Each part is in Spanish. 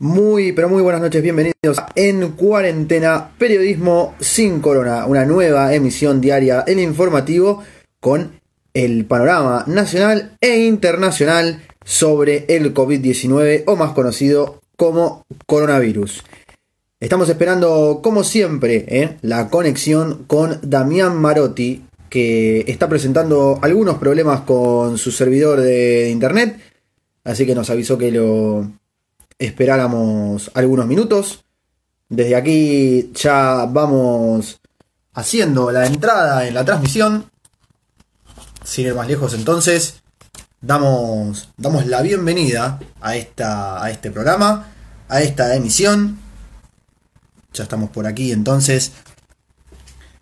Muy, pero muy buenas noches, bienvenidos a En Cuarentena, Periodismo sin Corona, una nueva emisión diaria en informativo con el panorama nacional e internacional sobre el COVID-19 o más conocido como coronavirus. Estamos esperando, como siempre, ¿eh? la conexión con Damián Marotti, que está presentando algunos problemas con su servidor de internet, así que nos avisó que lo esperáramos algunos minutos. Desde aquí ya vamos haciendo la entrada en la transmisión. Sin ir más lejos entonces, damos, damos la bienvenida a, esta, a este programa, a esta emisión. Ya estamos por aquí entonces.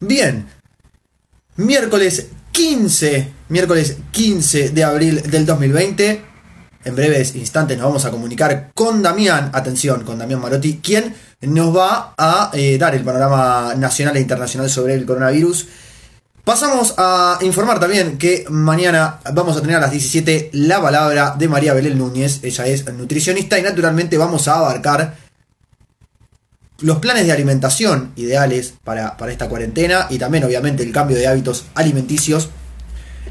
Bien, miércoles 15, miércoles 15 de abril del 2020. En breves instantes nos vamos a comunicar con Damián, atención, con Damián Marotti, quien nos va a eh, dar el panorama nacional e internacional sobre el coronavirus. Pasamos a informar también que mañana vamos a tener a las 17 la palabra de María Belén Núñez. Ella es nutricionista y naturalmente vamos a abarcar los planes de alimentación ideales para, para, esta cuarentena y también obviamente el cambio de hábitos alimenticios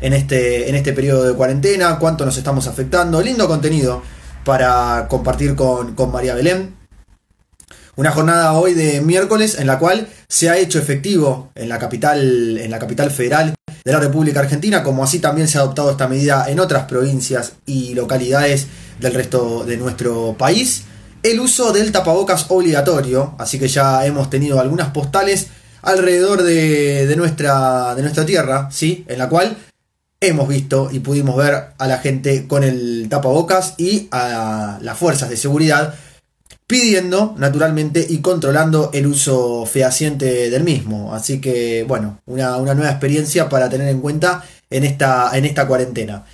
en este, en este periodo de cuarentena, cuánto nos estamos afectando, lindo contenido para compartir con, con María Belén. Una jornada hoy de miércoles en la cual se ha hecho efectivo en la capital, en la capital federal de la República Argentina, como así también se ha adoptado esta medida en otras provincias y localidades del resto de nuestro país el uso del tapabocas obligatorio, así que ya hemos tenido algunas postales alrededor de, nuestra, de nuestra tierra, ¿sí? En la cual hemos visto y pudimos ver a la gente con el tapabocas y a las fuerzas de seguridad pidiendo naturalmente y controlando el uso fehaciente del mismo. Así que bueno, una, nueva experiencia para tener en cuenta en esta, en esta cuarentena.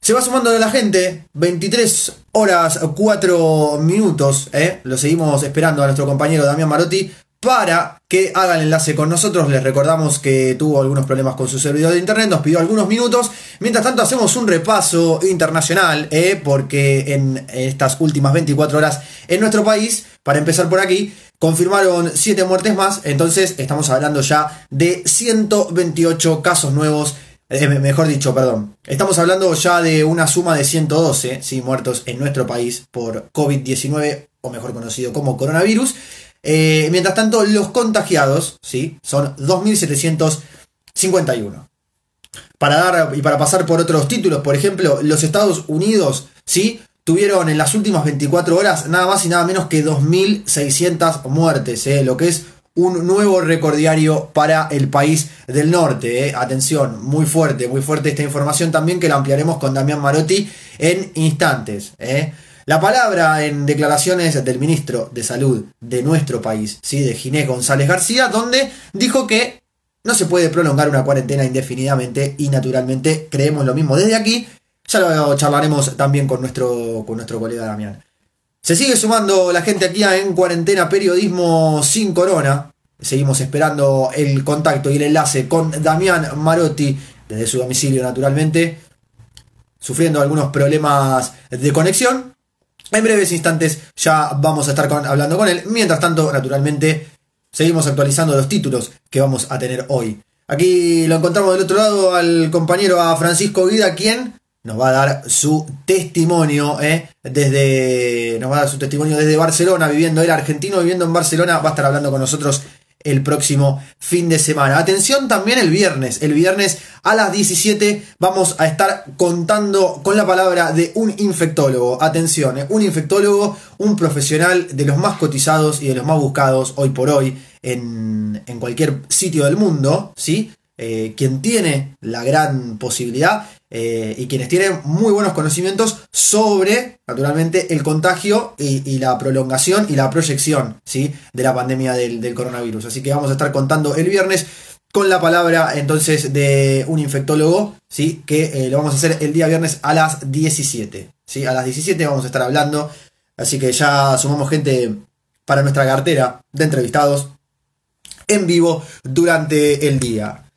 Se va sumando de la gente, 23 horas 4 minutos, ¿eh? lo seguimos esperando a nuestro compañero Damián Marotti para que haga el enlace con nosotros. Les recordamos que tuvo algunos problemas con su servidor de internet, nos pidió algunos minutos. Mientras tanto hacemos un repaso internacional, ¿eh? porque en estas últimas 24 horas en nuestro país, para empezar por aquí, confirmaron 7 muertes más, entonces estamos hablando ya de 128 casos nuevos eh, mejor dicho, perdón. Estamos hablando ya de una suma de 112 ¿sí? muertos en nuestro país por COVID-19, o mejor conocido como coronavirus. Eh, mientras tanto, los contagiados ¿sí? son 2.751. Para dar y para pasar por otros títulos, por ejemplo, los Estados Unidos ¿sí? tuvieron en las últimas 24 horas nada más y nada menos que 2.600 muertes, ¿eh? lo que es un nuevo récord diario para el país del norte. Eh. Atención, muy fuerte, muy fuerte esta información también que la ampliaremos con Damián Marotti en instantes. Eh. La palabra en declaraciones del ministro de Salud de nuestro país, ¿sí? de Ginés González García, donde dijo que no se puede prolongar una cuarentena indefinidamente y naturalmente creemos lo mismo desde aquí. Ya lo charlaremos también con nuestro, con nuestro colega Damián. Se sigue sumando la gente aquí en cuarentena periodismo sin corona. Seguimos esperando el contacto y el enlace con Damián Marotti desde su domicilio naturalmente, sufriendo algunos problemas de conexión. En breves instantes ya vamos a estar hablando con él. Mientras tanto, naturalmente, seguimos actualizando los títulos que vamos a tener hoy. Aquí lo encontramos del otro lado al compañero a Francisco Vida, quien nos va a dar su testimonio, ¿eh? desde, nos va a dar su testimonio desde Barcelona, viviendo el argentino, viviendo en Barcelona, va a estar hablando con nosotros el próximo fin de semana. Atención también el viernes, el viernes a las 17 vamos a estar contando con la palabra de un infectólogo. Atención, ¿eh? un infectólogo, un profesional de los más cotizados y de los más buscados hoy por hoy en, en cualquier sitio del mundo, ¿sí? Eh, quien tiene la gran posibilidad eh, y quienes tienen muy buenos conocimientos sobre, naturalmente, el contagio y, la prolongación y la proyección ¿sí? de la pandemia del, coronavirus. Así que vamos a estar contando el viernes con la palabra entonces de un infectólogo, ¿sí? que eh, lo vamos a hacer el día viernes a las 17. ¿sí? A las 17 vamos a estar hablando, así que ya sumamos gente para nuestra cartera de entrevistados en vivo durante el día.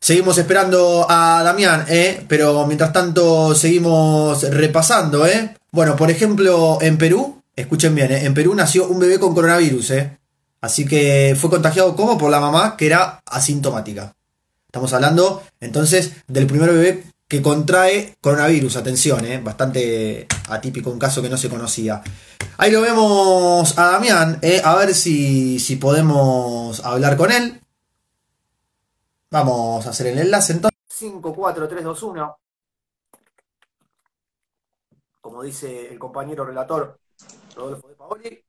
Seguimos esperando a Damián, ¿eh? pero mientras tanto seguimos repasando. ¿eh? Bueno, por ejemplo, en Perú, escuchen bien, ¿eh? en Perú nació un bebé con coronavirus, ¿eh? Así que fue contagiado como por la mamá que era asintomática. Estamos hablando entonces del primer bebé que contrae coronavirus, atención, ¿eh? bastante atípico, un caso que no se conocía. Ahí lo vemos a Damián, ¿eh? a ver si, si podemos hablar con él. Vamos a hacer el enlace entonces. 5, 4, 3, 2, 1. Como dice el compañero relator Rodolfo de Paoli.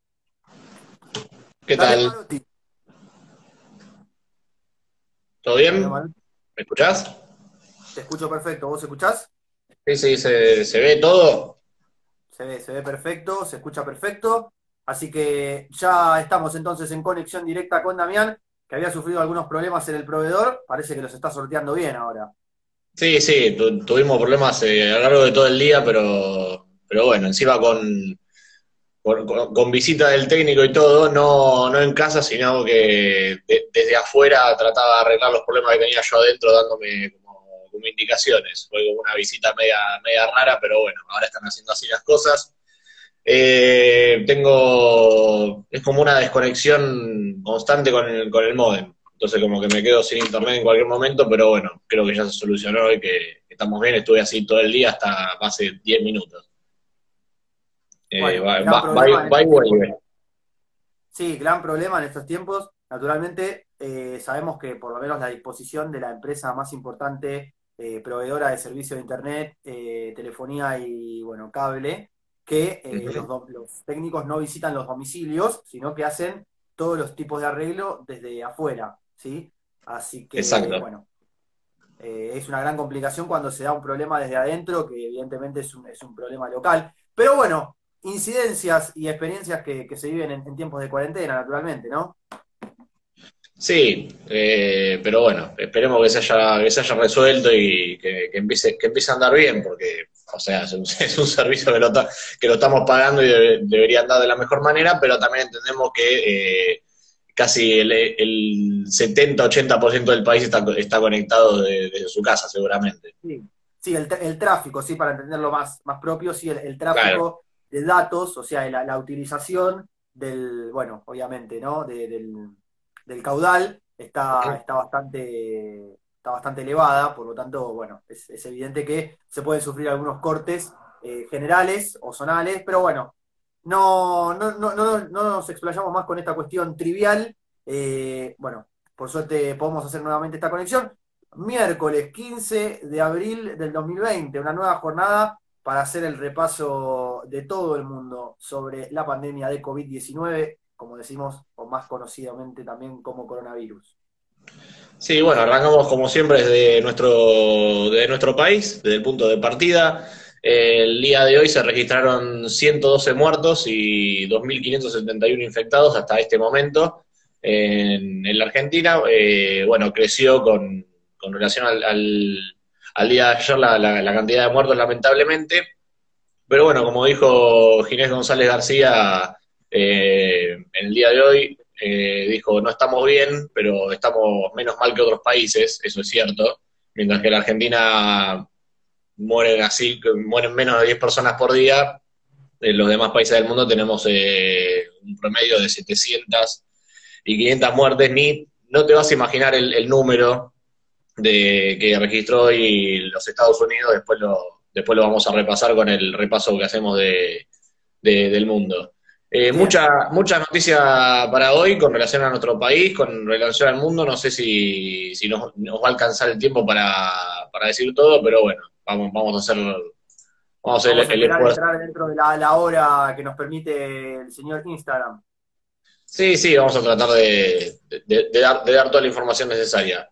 ¿Qué tal? ¿Todo bien? ¿Me escuchás? Te escucho perfecto. ¿Vos escuchás? Sí, sí, se, se ve todo. Se ve, se ve perfecto, se escucha perfecto. Así que ya estamos entonces en conexión directa con Damián, que había sufrido algunos problemas en el proveedor. Parece que los está sorteando bien ahora. Sí, sí, tuvimos problemas eh, a lo largo de todo el día, pero, pero bueno, encima con, con, visita del técnico y todo, no, no en casa, sino que desde afuera trataba de arreglar los problemas que tenía yo adentro dándome como, indicaciones. Fue una visita media, media rara, pero bueno, ahora están haciendo así las cosas. Eh, tengo, es como una desconexión constante con el, con el modem. Entonces como que me quedo sin internet en cualquier momento, pero bueno, creo que ya se solucionó y que estamos bien. Estuve así todo el día hasta hace 10 minutos. Eh, sí, gran problema en estos tiempos. Naturalmente, eh, sabemos que por lo menos la disposición de la empresa más importante, eh, proveedora de servicio de Internet, telefonía y, bueno, cable, que los, técnicos no visitan los domicilios, sino que hacen todos los tipos de arreglo desde afuera, ¿sí? Así que, bueno, es una gran complicación cuando se da un problema desde adentro, que evidentemente es un, es un problema local. Pero bueno, incidencias y experiencias que, se viven en, tiempos de cuarentena, naturalmente, ¿no? Sí, eh, pero bueno, esperemos que se haya, que se haya resuelto y que, empiece, que empiece a andar bien, porque, o sea, es un, servicio que lo, que lo estamos pagando y debería andar de la mejor manera, pero también entendemos que eh, casi el, el 70-80% del país está, está conectado desde su casa, seguramente. Sí, el, tráfico, sí, para entenderlo más, más propio, sí, el, tráfico de datos, o sea, la, utilización del, bueno, obviamente, ¿no? del, caudal está, está bastante está bastante elevada, por lo tanto, bueno, es, evidente que se pueden sufrir algunos cortes eh, generales o zonales, pero bueno, no, no, no, no, nos explayamos más con esta cuestión trivial. Eh, bueno, por suerte podemos hacer nuevamente esta conexión. Miércoles 15 de abril del 2020, una nueva jornada para hacer el repaso de todo el mundo sobre la pandemia de COVID-19, como decimos, o más conocidamente también como coronavirus. Sí, bueno, arrancamos como siempre desde nuestro, desde nuestro país, desde el punto de partida. El día de hoy se registraron 112 muertos y 2.571 infectados hasta este momento en, la Argentina. Eh, bueno, creció con, relación al al día de ayer la, cantidad de muertos, lamentablemente. Pero bueno, como dijo Ginés González García eh, en el día de hoy, eh, dijo, no estamos bien, pero estamos menos mal que otros países, eso es cierto, mientras que la Argentina mueren así, mueren menos de 10 personas por día, en los demás países del mundo tenemos eh, un promedio de 700 y 500 muertes, ni no te vas a imaginar el número de, que registró hoy los Estados Unidos, después lo, después lo vamos a repasar con el repaso que hacemos de, del mundo. Eh, mucha, mucha noticia para hoy con relación a nuestro país, con relación al mundo. No sé si, si nos, va a alcanzar el tiempo para, para decir todo, pero bueno, vamos, vamos a hacer, vamos a hacer el, entrar dentro de la, hora que nos permite el señor Instagram. Sí, sí, vamos a tratar de, dar, de dar toda la información necesaria.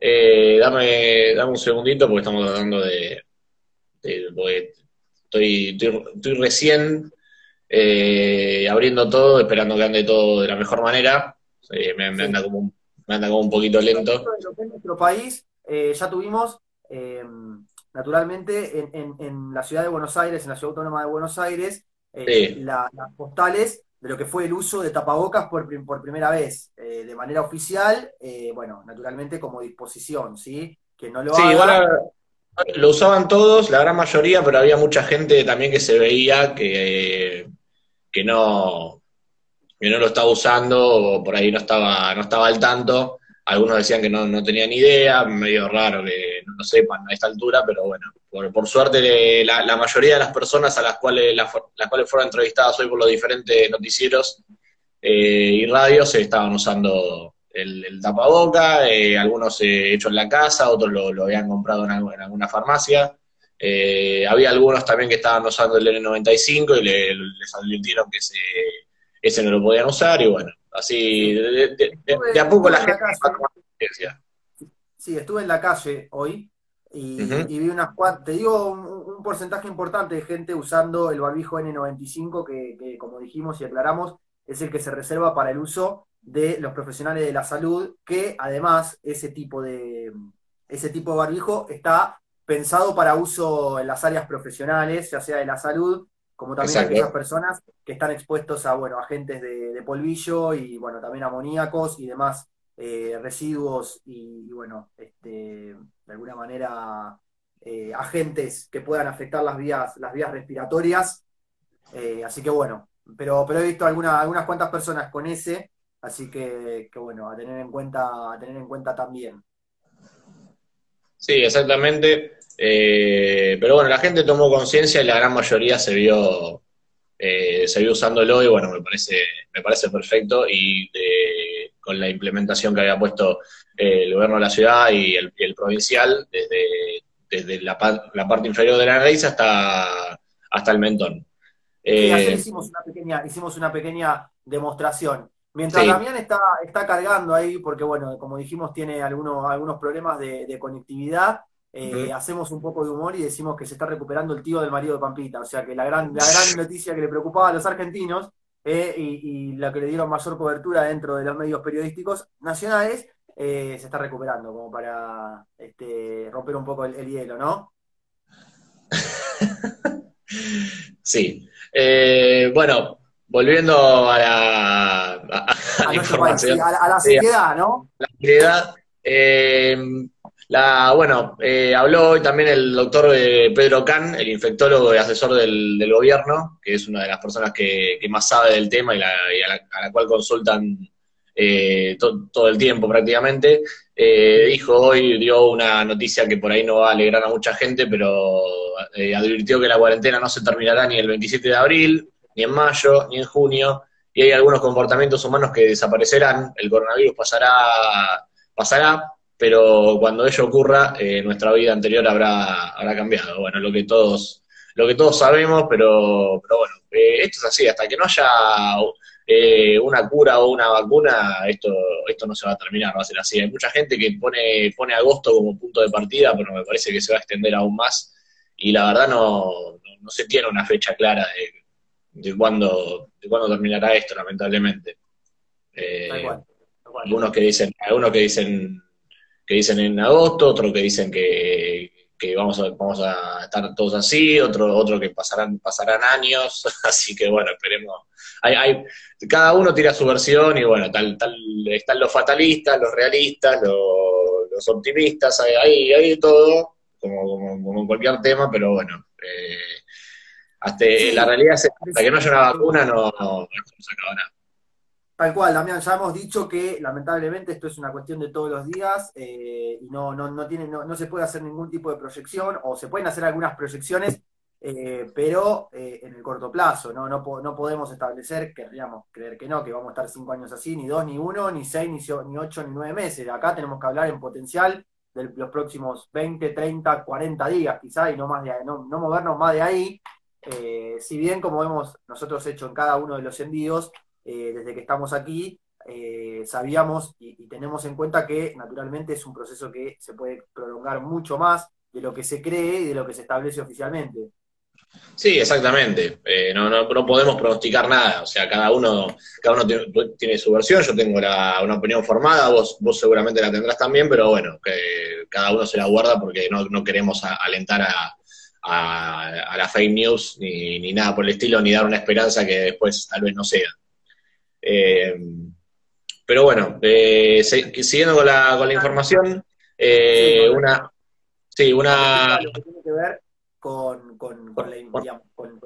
Eh, dame, dame un segundito porque estamos tratando de. estoy, estoy, recién eh, abriendo todo, esperando que ande todo de la mejor manera. Eh, me, anda como un, me anda como un poquito lento. En nuestro país eh, ya tuvimos, naturalmente, en, en, la ciudad de Buenos Aires, en la ciudad autónoma de Buenos Aires, las postales de lo que fue el uso de tapabocas por, por primera vez eh, de manera oficial, eh, bueno, naturalmente como disposición, ¿sí? Que no lo Sí, lo usaban todos, la gran mayoría, pero había mucha gente también que se veía que, que no, que no lo estaba usando o por ahí no estaba, no estaba al tanto. Algunos decían que no, no tenían idea, medio raro que no lo sepan a esta altura, pero bueno, por, suerte la, mayoría de las personas a las cuales, las, cuales fueron entrevistadas hoy por los diferentes noticieros eh, y radios estaban usando el, tapaboca, eh, algunos eh, hechos en la casa, otros lo, habían comprado en, alguna farmacia. Eh, había algunos también que estaban usando el N95 y les advirtieron que ese, ese no lo podían usar y bueno, así de, a poco la gente va Sí, estuve en la calle hoy y, vi unas cuantas, te digo un, porcentaje importante de gente usando el barbijo N95 que, que, como dijimos y aclaramos, es el que se reserva para el uso de los profesionales de la salud, que además ese tipo de, ese tipo de barbijo está pensado para uso en las áreas profesionales, ya sea de la salud, como también aquellas personas que están expuestos a bueno, agentes de, polvillo y bueno, también amoníacos y demás eh, residuos y, bueno, este, de alguna manera eh, agentes que puedan afectar las vías, las vías respiratorias. Eh, así que bueno, pero, pero he visto alguna, algunas cuantas personas con ese Así que, bueno, a tener en cuenta, a tener en cuenta también. Sí, exactamente. Eh, pero bueno, la gente tomó conciencia y la gran mayoría se vio, eh, se vio usándolo y bueno, me parece, me parece perfecto y con la implementación que había puesto eh, el gobierno de la ciudad y el, provincial desde, desde la, parte inferior de la nariz hasta, hasta el mentón. ayer hicimos una pequeña, hicimos una pequeña demostración. Mientras Damián está, está cargando ahí, porque bueno, como dijimos, tiene algunos, algunos problemas de, conectividad, eh, hacemos un poco de humor y decimos que se está recuperando el tío del marido de Pampita. O sea que la gran, la gran noticia que le preocupaba a los argentinos eh, y, la que le dieron mayor cobertura dentro de los medios periodísticos nacionales, eh, se está recuperando, como para este, romper un poco el, hielo, ¿no? sí. bueno, volviendo a la, a, información. a, la seriedad, ¿no? La seriedad. Eh, la, bueno, eh, habló hoy también el doctor eh, Pedro Can, el infectólogo y asesor del, gobierno, que es una de las personas que, más sabe del tema y, a, la, cual consultan todo el tiempo prácticamente. dijo hoy, dio una noticia que por ahí no va a alegrar a mucha gente, pero advirtió que la cuarentena no se terminará ni el 27 de abril, ni en mayo, ni en junio, y hay algunos comportamientos humanos que desaparecerán, el coronavirus pasará, pasará, pero cuando ello ocurra, eh, nuestra vida anterior habrá, habrá cambiado. Bueno, lo que todos, lo que todos sabemos, pero, pero bueno, eh, esto es así, hasta que no haya eh, una cura o una vacuna, esto, esto no se va a terminar, va a ser así. Hay mucha gente que pone, pone agosto como punto de partida, pero me parece que se va a extender aún más, y la verdad no, no se tiene una fecha clara de de cuándo, de cuándo terminará esto, lamentablemente. Eh, algunos que dicen, algunos que dicen que dicen en agosto, otros que dicen que, vamos, a, vamos a estar todos así, otro, otro que pasarán, pasarán años, así que bueno, esperemos. Hay, hay, cada uno tira su versión y bueno, tal, tal, están los fatalistas, los realistas, los, optimistas, hay, hay, todo, como, como, en cualquier tema, pero bueno, eh, hasta la realidad es hasta que no haya una vacuna no, no, se acaba nada. Tal cual, Damián, ya hemos dicho que lamentablemente esto es una cuestión de todos los días eh, y no, no, no, tiene, no, se puede hacer ningún tipo de proyección o se pueden hacer algunas proyecciones, eh, pero eh, en el corto plazo, ¿no? No, no podemos establecer, querríamos creer que no, que vamos a estar cinco años así, ni dos, ni uno, ni seis, ni, ni ocho, ni nueve meses. Acá tenemos que hablar en potencial de los próximos 20, 30, 40 días quizá y no, más de, no, no movernos más de ahí si bien como hemos nosotros hecho en cada uno de los envíos, eh, desde que estamos aquí, eh, sabíamos y, tenemos en cuenta que naturalmente es un proceso que se puede prolongar mucho más de lo que se cree y de lo que se establece oficialmente. Sí, exactamente. no, no, no, podemos pronosticar nada. O sea, cada uno, cada uno tiene, su versión. Yo tengo una opinión formada, vos, vos seguramente la tendrás también, pero bueno, que cada uno se la guarda porque no, no queremos alentar a, a, la fake news ni, nada por el estilo, ni dar una esperanza que después tal vez no sea. Eh, pero bueno, eh, siguiendo con la, con la información, eh, una... Sí, una... Lo que tiene que ver con, con,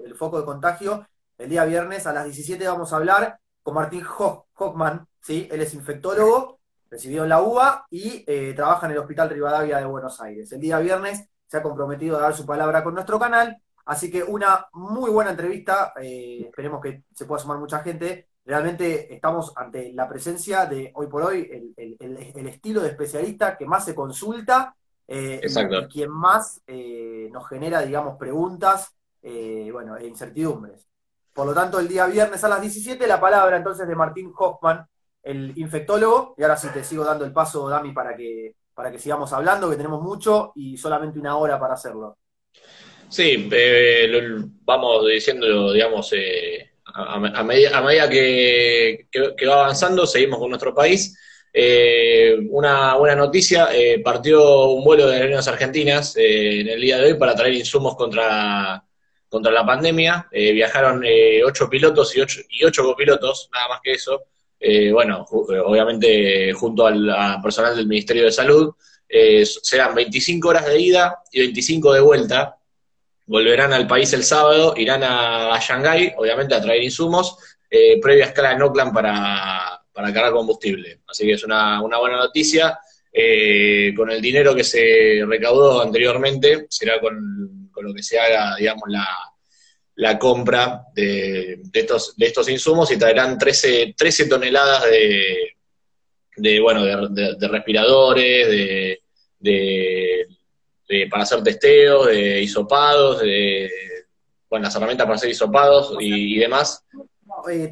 el foco de contagio El día viernes a las 17 vamos a hablar con Martín Hockman, ¿sí? Él es infectólogo, recibió en la UBA y trabaja en el Hospital Rivadavia de Buenos Aires. El día viernes se ha comprometido a dar su palabra con nuestro canal, así que una muy buena entrevista, esperemos que se pueda sumar mucha gente. Realmente estamos ante la presencia de, hoy por hoy, el, estilo de especialista que más se consulta eh, y quien más nos genera, digamos, preguntas bueno, e incertidumbres. Por lo tanto, el día viernes a las 17, la palabra entonces de Martín Hoffman, el infectólogo. Y ahora sí te sigo dando el paso, Dami, para que, para que sigamos hablando, que tenemos mucho y solamente una hora para hacerlo. Sí, eh, vamos diciendo, digamos, eh, a, medida, que, va avanzando, seguimos con nuestro país. Eh, una buena noticia, partió un vuelo de aerolíneas argentinas en el día de hoy para traer insumos contra contra la pandemia. Eh, viajaron eh, ocho pilotos y ocho, y ocho copilotos, nada más que eso. Eh, bueno, obviamente junto al personal del Ministerio de Salud. serán 25 horas de ida y 25 de vuelta. Volverán al país el sábado, irán a, Shanghái, obviamente a traer insumos, previa escala en Oakland para, para cargar combustible. Así que es una, una buena noticia. con el dinero que se recaudó anteriormente, será con con lo que se haga, digamos, la, compra de, estos, de estos insumos y traerán 13, 13 toneladas de, de bueno, de, respiradores, de, para hacer testeos, de hisopados, de bueno, las herramientas para hacer hisopados y, demás.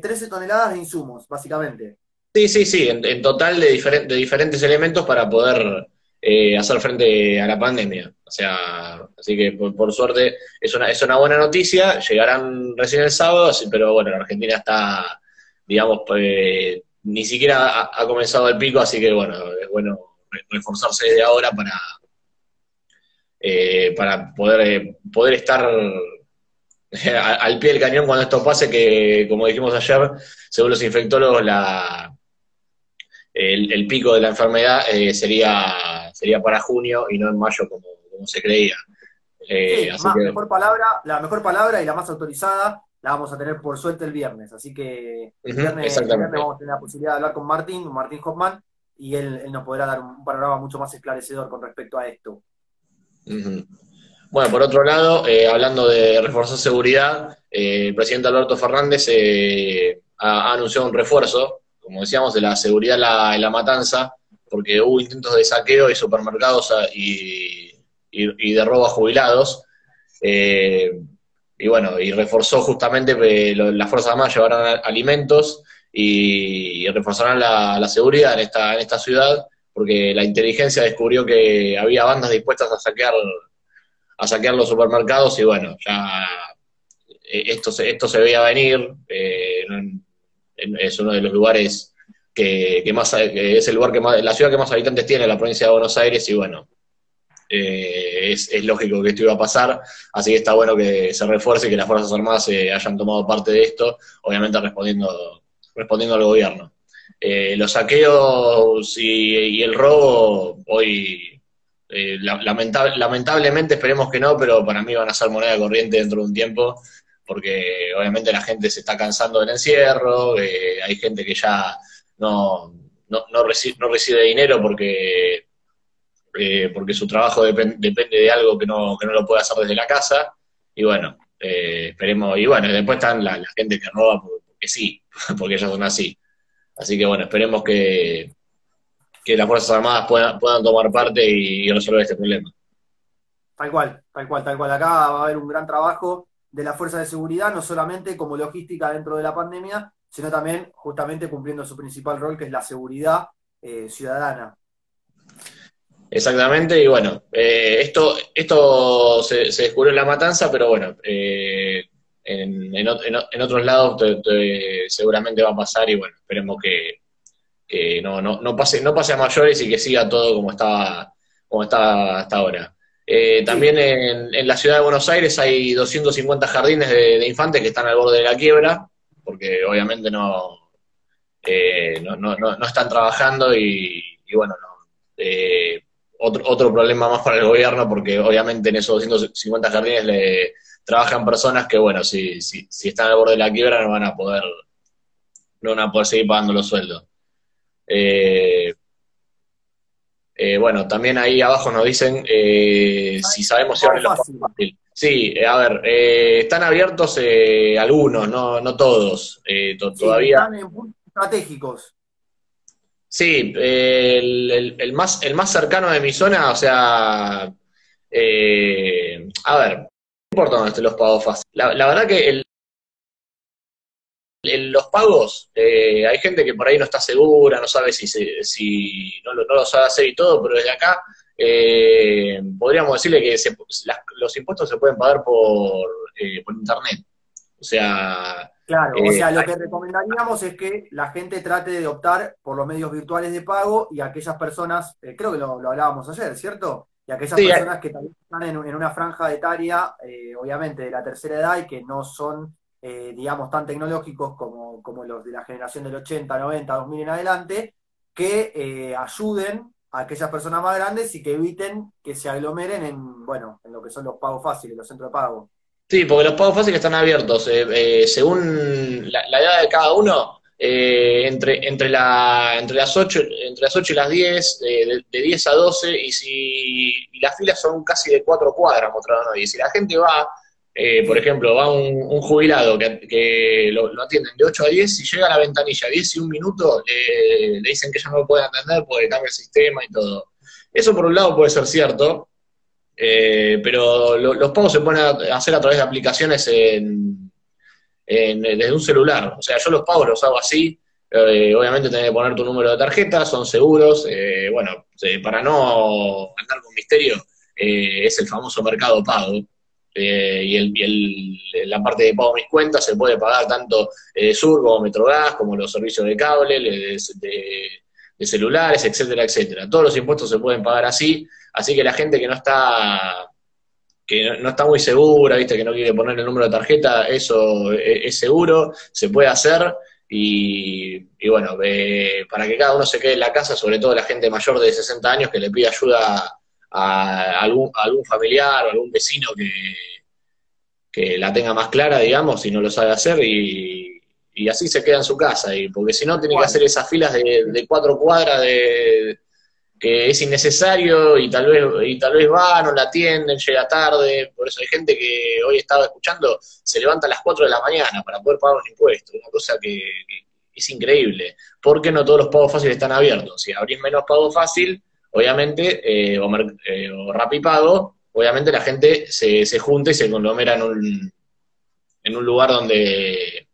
13 eh, toneladas de insumos, básicamente. Sí, sí, sí, en, total de, de diferentes elementos para poder eh, hacer frente a la pandemia. O sea, así que por, suerte es una, es una buena noticia, llegarán recién el sábado, pero bueno, la Argentina está, digamos, pues, ni siquiera ha, comenzado el pico, así que bueno, es bueno reforzarse desde ahora para, eh, para poder, eh, poder estar al pie del cañón cuando esto pase, que como dijimos ayer, según los infectólogos, la, el, pico de la enfermedad sería sería para junio y no en mayo como, como se creía. Eh, la mejor palabra, la mejor palabra y la más autorizada la vamos a tener por suerte el viernes. Así que el, viernes, vamos a tener la posibilidad de hablar con Martín, con Martín Hoffman, y él, nos podrá dar un panorama mucho más esclarecedor con respecto a esto. Bueno, por otro lado, eh, hablando de reforzar seguridad, eh, el presidente Alberto Fernández ha, anunciado un refuerzo, como decíamos, de la seguridad en la matanza, porque hubo intentos de saqueo de supermercados ah, y, de robo a jubilados. Eh, y bueno, y reforzó justamente las Fuerzas Armadas llevarán alimentos y, reforzarán la, seguridad en esta, en esta ciudad, porque la inteligencia descubrió que había bandas dispuestas a saquear, a saquear los supermercados y bueno, ya eh, esto se, esto se veía venir, eh, es uno de los lugares que, más, es el lugar que más, la ciudad que más habitantes tiene, la provincia de Buenos Aires, y bueno, eh, es, lógico que esto iba a pasar, así que está bueno que se refuerce y que las Fuerzas Armadas eh, hayan tomado parte de esto, obviamente respondiendo, respondiendo al gobierno. Eh, los saqueos y, el robo hoy lamentablemente esperemos que no, pero para mí van a ser moneda corriente dentro de un tiempo, porque obviamente la gente se está cansando del encierro, hay gente que ya no, no, no, recibe, no recibe dinero porque, eh, porque su trabajo depende de algo que no, que no lo puede hacer desde la casa. Y bueno, eh, esperemos. Y bueno, después están la, gente que roba porque, sí, porque ellos son así. Así que bueno, esperemos que, que las Fuerzas Armadas puedan, puedan tomar parte y, resolver este problema. Tal cual, tal cual, tal cual. Acá va a haber un gran trabajo de la Fuerza de Seguridad, no solamente como logística dentro de la pandemia, sino también justamente cumpliendo su principal rol, que es la seguridad eh, ciudadana. Exactamente, y bueno, eh, esto, esto se, descubrió en la matanza, pero bueno, eh, en, otros lados seguramente va a pasar y bueno, esperemos que, no, no, pase, no pase a mayores y que siga todo como estaba, como está hasta ahora. también en, la ciudad de Buenos Aires hay 250 jardines de infantes que están al borde de la quiebra, porque obviamente eh, no, no, no, no, están trabajando y, bueno, eh, otro, otro problema más para el gobierno, porque obviamente en esos 250 jardines trabajan personas que, bueno, si, si, si están al borde de la quiebra no van a poder, no van a poder seguir pagando los sueldos. Eh, eh, bueno, también ahí abajo nos dicen eh, si sabemos si abren los fácil. Sí, a ver, están abiertos algunos, no, no todos. todavía. Están en puntos estratégicos. Sí, el, el, más, el más cercano de mi zona, o sea, a ver, no importa dónde estén los pagos fáciles. La, la verdad que el, los pagos, eh, hay gente que por ahí no está segura, no sabe si, si no, no, lo sabe hacer y todo, pero desde acá eh, podríamos decirle que los impuestos se pueden pagar por, eh, por internet. O sea... Claro, o sea, lo que recomendaríamos es que la gente trate de optar por los medios virtuales de pago y aquellas personas, creo que lo, hablábamos ayer, ¿cierto? Y aquellas personas que también están en, en una franja etaria, obviamente de la tercera edad y que no son eh, digamos, tan tecnológicos como, como, los de la generación del 80, 90, 2000 en adelante, que eh, ayuden a aquellas personas más grandes y que eviten que se aglomeren en, bueno, en lo que son los pagos fáciles, los centros de pago. Sí, porque los pagos fáciles están abiertos. Eh, según la, edad de cada uno, entre, entre, la, entre, las 8, entre las 8 y las 10, de, 10 a 12, y si y las filas son casi de 4 cuadras, mostrado Y si la gente va eh, por ejemplo, va un, jubilado que, lo, atienden de 8 a 10, si llega a la ventanilla 10 y un minuto, le dicen que ya no lo puede atender porque cambia el sistema y todo. Eso por un lado puede ser cierto, eh, pero los pagos se pueden hacer a través de aplicaciones en, desde un celular. O sea, yo los pagos los hago así. Eh, obviamente tenés que poner tu número de tarjeta, son seguros. bueno, para no andar con misterio, es el famoso mercado pago eh, y, el, la parte de pago mis cuentas se puede pagar tanto eh, Sur como Metrogas, como los servicios de cable, de, celulares, etcétera, etcétera. Todos los impuestos se pueden pagar así, así que la gente que no está que no, está muy segura, viste, que no quiere poner el número de tarjeta, eso es, seguro, se puede hacer. Y, bueno, eh, para que cada uno se quede en la casa, sobre todo la gente mayor de 60 años que le pide ayuda a algún, algún familiar o algún vecino que, que la tenga más clara, digamos, si no lo sabe hacer y, y así se queda en su casa. Y porque si no, tiene que hacer esas filas de, cuatro cuadras de que es innecesario y tal vez y tal vez va, no la atienden, llega tarde. Por eso hay gente que hoy estaba escuchando, se levanta a las 4 de la mañana para poder pagar un impuesto. Una cosa que, es increíble. porque no todos los pagos fáciles están abiertos? Si abrís menos pago fácil, obviamente, eh, o, eh, o Rapipago, obviamente la gente se, se junta y se conglomera en un, en un lugar donde,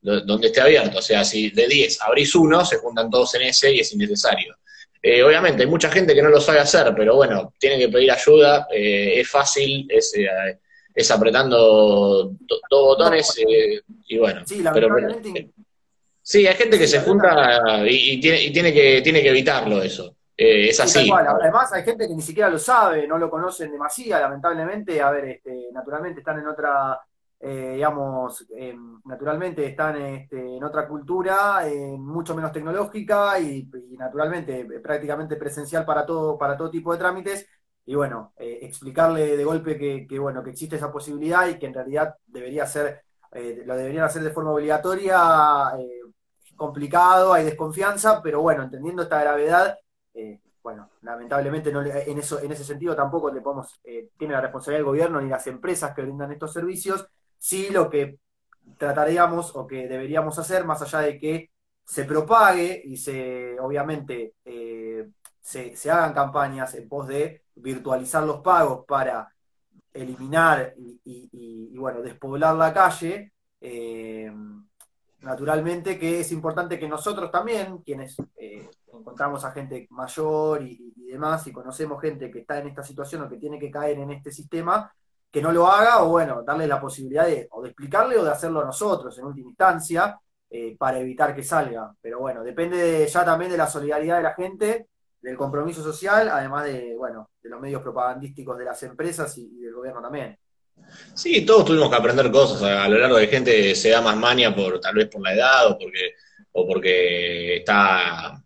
donde esté abierto. O sea, si de 10 abrís uno, se juntan todos en ese y es innecesario. Eh, obviamente hay mucha gente que no lo sabe hacer, pero bueno, tiene que pedir ayuda, es fácil, es, es apretando dos botones y bueno. Sí, lamentablemente... sí, hay gente que se junta y, tiene, y tiene, que, tiene que evitarlo eso. Eh, es así. Además, hay gente que ni siquiera lo sabe, no lo conocen demasiado, lamentablemente. A ver, este, naturalmente están en otra, eh, digamos, naturalmente están este, en otra cultura, mucho menos tecnológica y, naturalmente prácticamente presencial para todo, para todo tipo de trámites. Y bueno, eh, explicarle de golpe que, bueno, que existe esa posibilidad y que en realidad debería ser, lo deberían hacer de forma obligatoria, complicado, hay desconfianza, pero bueno, entendiendo esta gravedad, eh, bueno, lamentablemente no en, eso, en ese sentido tampoco le podemos, eh, tiene la responsabilidad el gobierno ni las empresas que brindan estos servicios, sí lo que trataríamos o que deberíamos hacer, más allá de que se propague y se, obviamente, eh, se, hagan campañas en pos de virtualizar los pagos para eliminar y, bueno, despoblar la calle, naturalmente que es importante que nosotros también, quienes encontramos a gente mayor y, demás, y conocemos gente que está en esta situación o que tiene que caer en este sistema, que no lo haga, o bueno, darle la posibilidad de, o de explicarle o de hacerlo nosotros en última instancia, eh, para evitar que salga. Pero bueno, depende ya también de la solidaridad de la gente, del compromiso social, además de, bueno, de los medios propagandísticos de las empresas y, del gobierno también. Sí, todos tuvimos que aprender cosas a, lo largo de gente se da más mania por tal vez por la edad o porque o porque está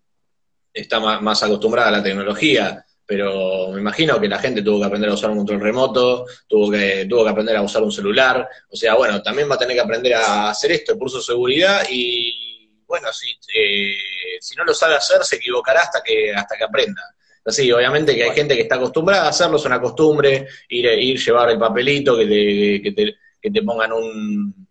está más, acostumbrada a la tecnología. Pero me imagino que la gente tuvo que aprender a usar un control remoto, tuvo que, tuvo que aprender a usar un celular, o sea, bueno, también va a tener que aprender a hacer esto, el curso de seguridad, y bueno, si, eh, si no lo sabe hacer, se equivocará hasta que, hasta que aprenda. Así, obviamente que hay gente que está acostumbrada a hacerlo, es una costumbre, ir, ir llevar el papelito, que te, que te, que te pongan un,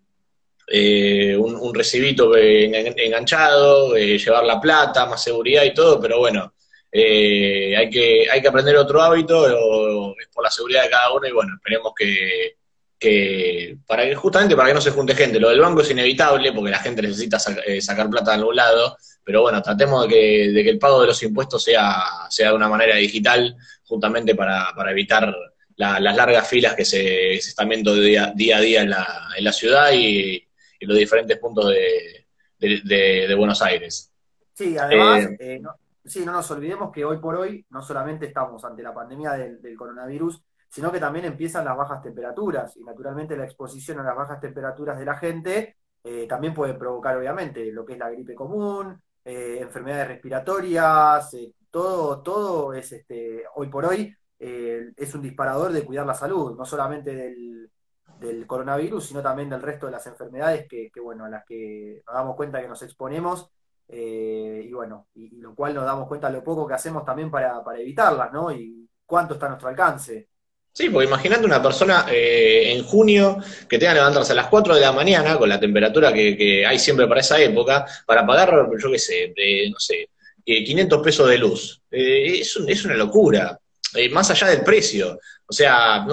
eh, un, un, recibito enganchado, eh, llevar la plata, más seguridad y todo, pero bueno, eh, hay, que, hay que aprender otro hábito, es por la seguridad de cada uno y bueno, esperemos que, que, para que justamente para que no se junte gente. Lo del banco es inevitable porque la gente necesita eh, sacar plata de algún lado, pero bueno, tratemos de que, de que, el pago de los impuestos sea, sea de una manera digital, justamente para, para evitar la, las largas filas que se, se están viendo día, día, a día en la, en la ciudad y, y los diferentes puntos de, de, de, Buenos Aires. Sí, además, eh, eh, no, sí, no nos olvidemos que hoy por hoy no solamente estamos ante la pandemia del, coronavirus, sino que también empiezan las bajas temperaturas y naturalmente la exposición a las bajas temperaturas de la gente eh, también puede provocar obviamente lo que es la gripe común, eh, enfermedades respiratorias, eh, todo, todo es este, hoy por hoy es un disparador de cuidar la salud, no solamente del, del, coronavirus, sino también del resto de las enfermedades que, que bueno, a las que nos damos cuenta que nos exponemos eh, y bueno, y, lo cual nos damos cuenta de lo poco que hacemos también para, para, evitarlas, ¿no? Y cuánto está a nuestro alcance. Sí, porque imagínate una persona eh, en junio que tenga que levantarse a las 4 de la mañana con la temperatura que, hay siempre para esa época, para pagar, yo qué sé, de, no sé, 500 eh, pesos de luz. Eh, es, es, una locura, eh, más allá del precio. O sea,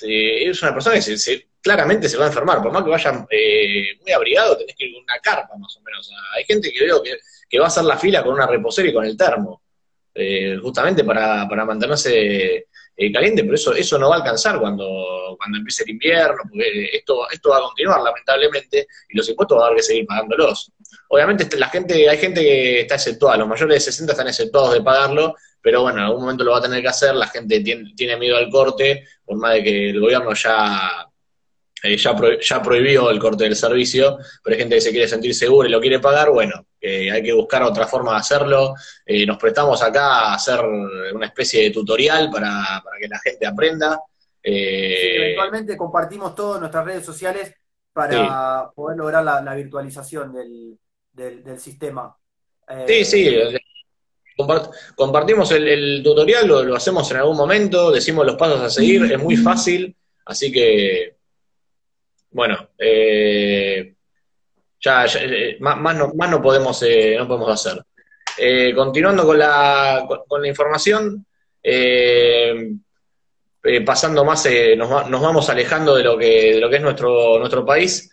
es una persona que se claramente se va a enfermar, por más que vayan eh, muy abrigados, tenés que ir con una carpa más o menos. Hay gente que veo que, que, va a hacer la fila con una reposera y con el termo, eh, justamente para, para mantenerse eh, caliente, pero eso, eso no va a alcanzar cuando, cuando empiece el invierno, porque esto, esto va a continuar lamentablemente y los impuestos va a haber que seguir pagándolos. Obviamente este, la gente, hay gente que está exceptuada, los mayores de 60 están exceptuados de pagarlo, pero bueno, en algún momento lo va a tener que hacer, la gente tiene, tiene miedo al corte, por más de que el gobierno ya eh, ya, pro, ya prohibió el corte del servicio, pero hay gente que se quiere sentir segura y lo quiere pagar, bueno, eh, hay que buscar otra forma de hacerlo. Eh, nos prestamos acá a hacer una especie de tutorial para, para que la gente aprenda. Sí, eventualmente compartimos todo en nuestras redes sociales para sí. poder lograr la, la virtualización del, del, del sistema. sí, sí. Compart compartimos el, el tutorial, lo, lo, hacemos en algún momento, decimos los pasos a seguir, es muy fácil, así que bueno, eh, ya, eh, más, no, más no podemos eh, no podemos hacer. Eh, continuando con la, con, la información, eh, pasando más, nos, nos, vamos alejando de lo que, de lo que es nuestro, nuestro país.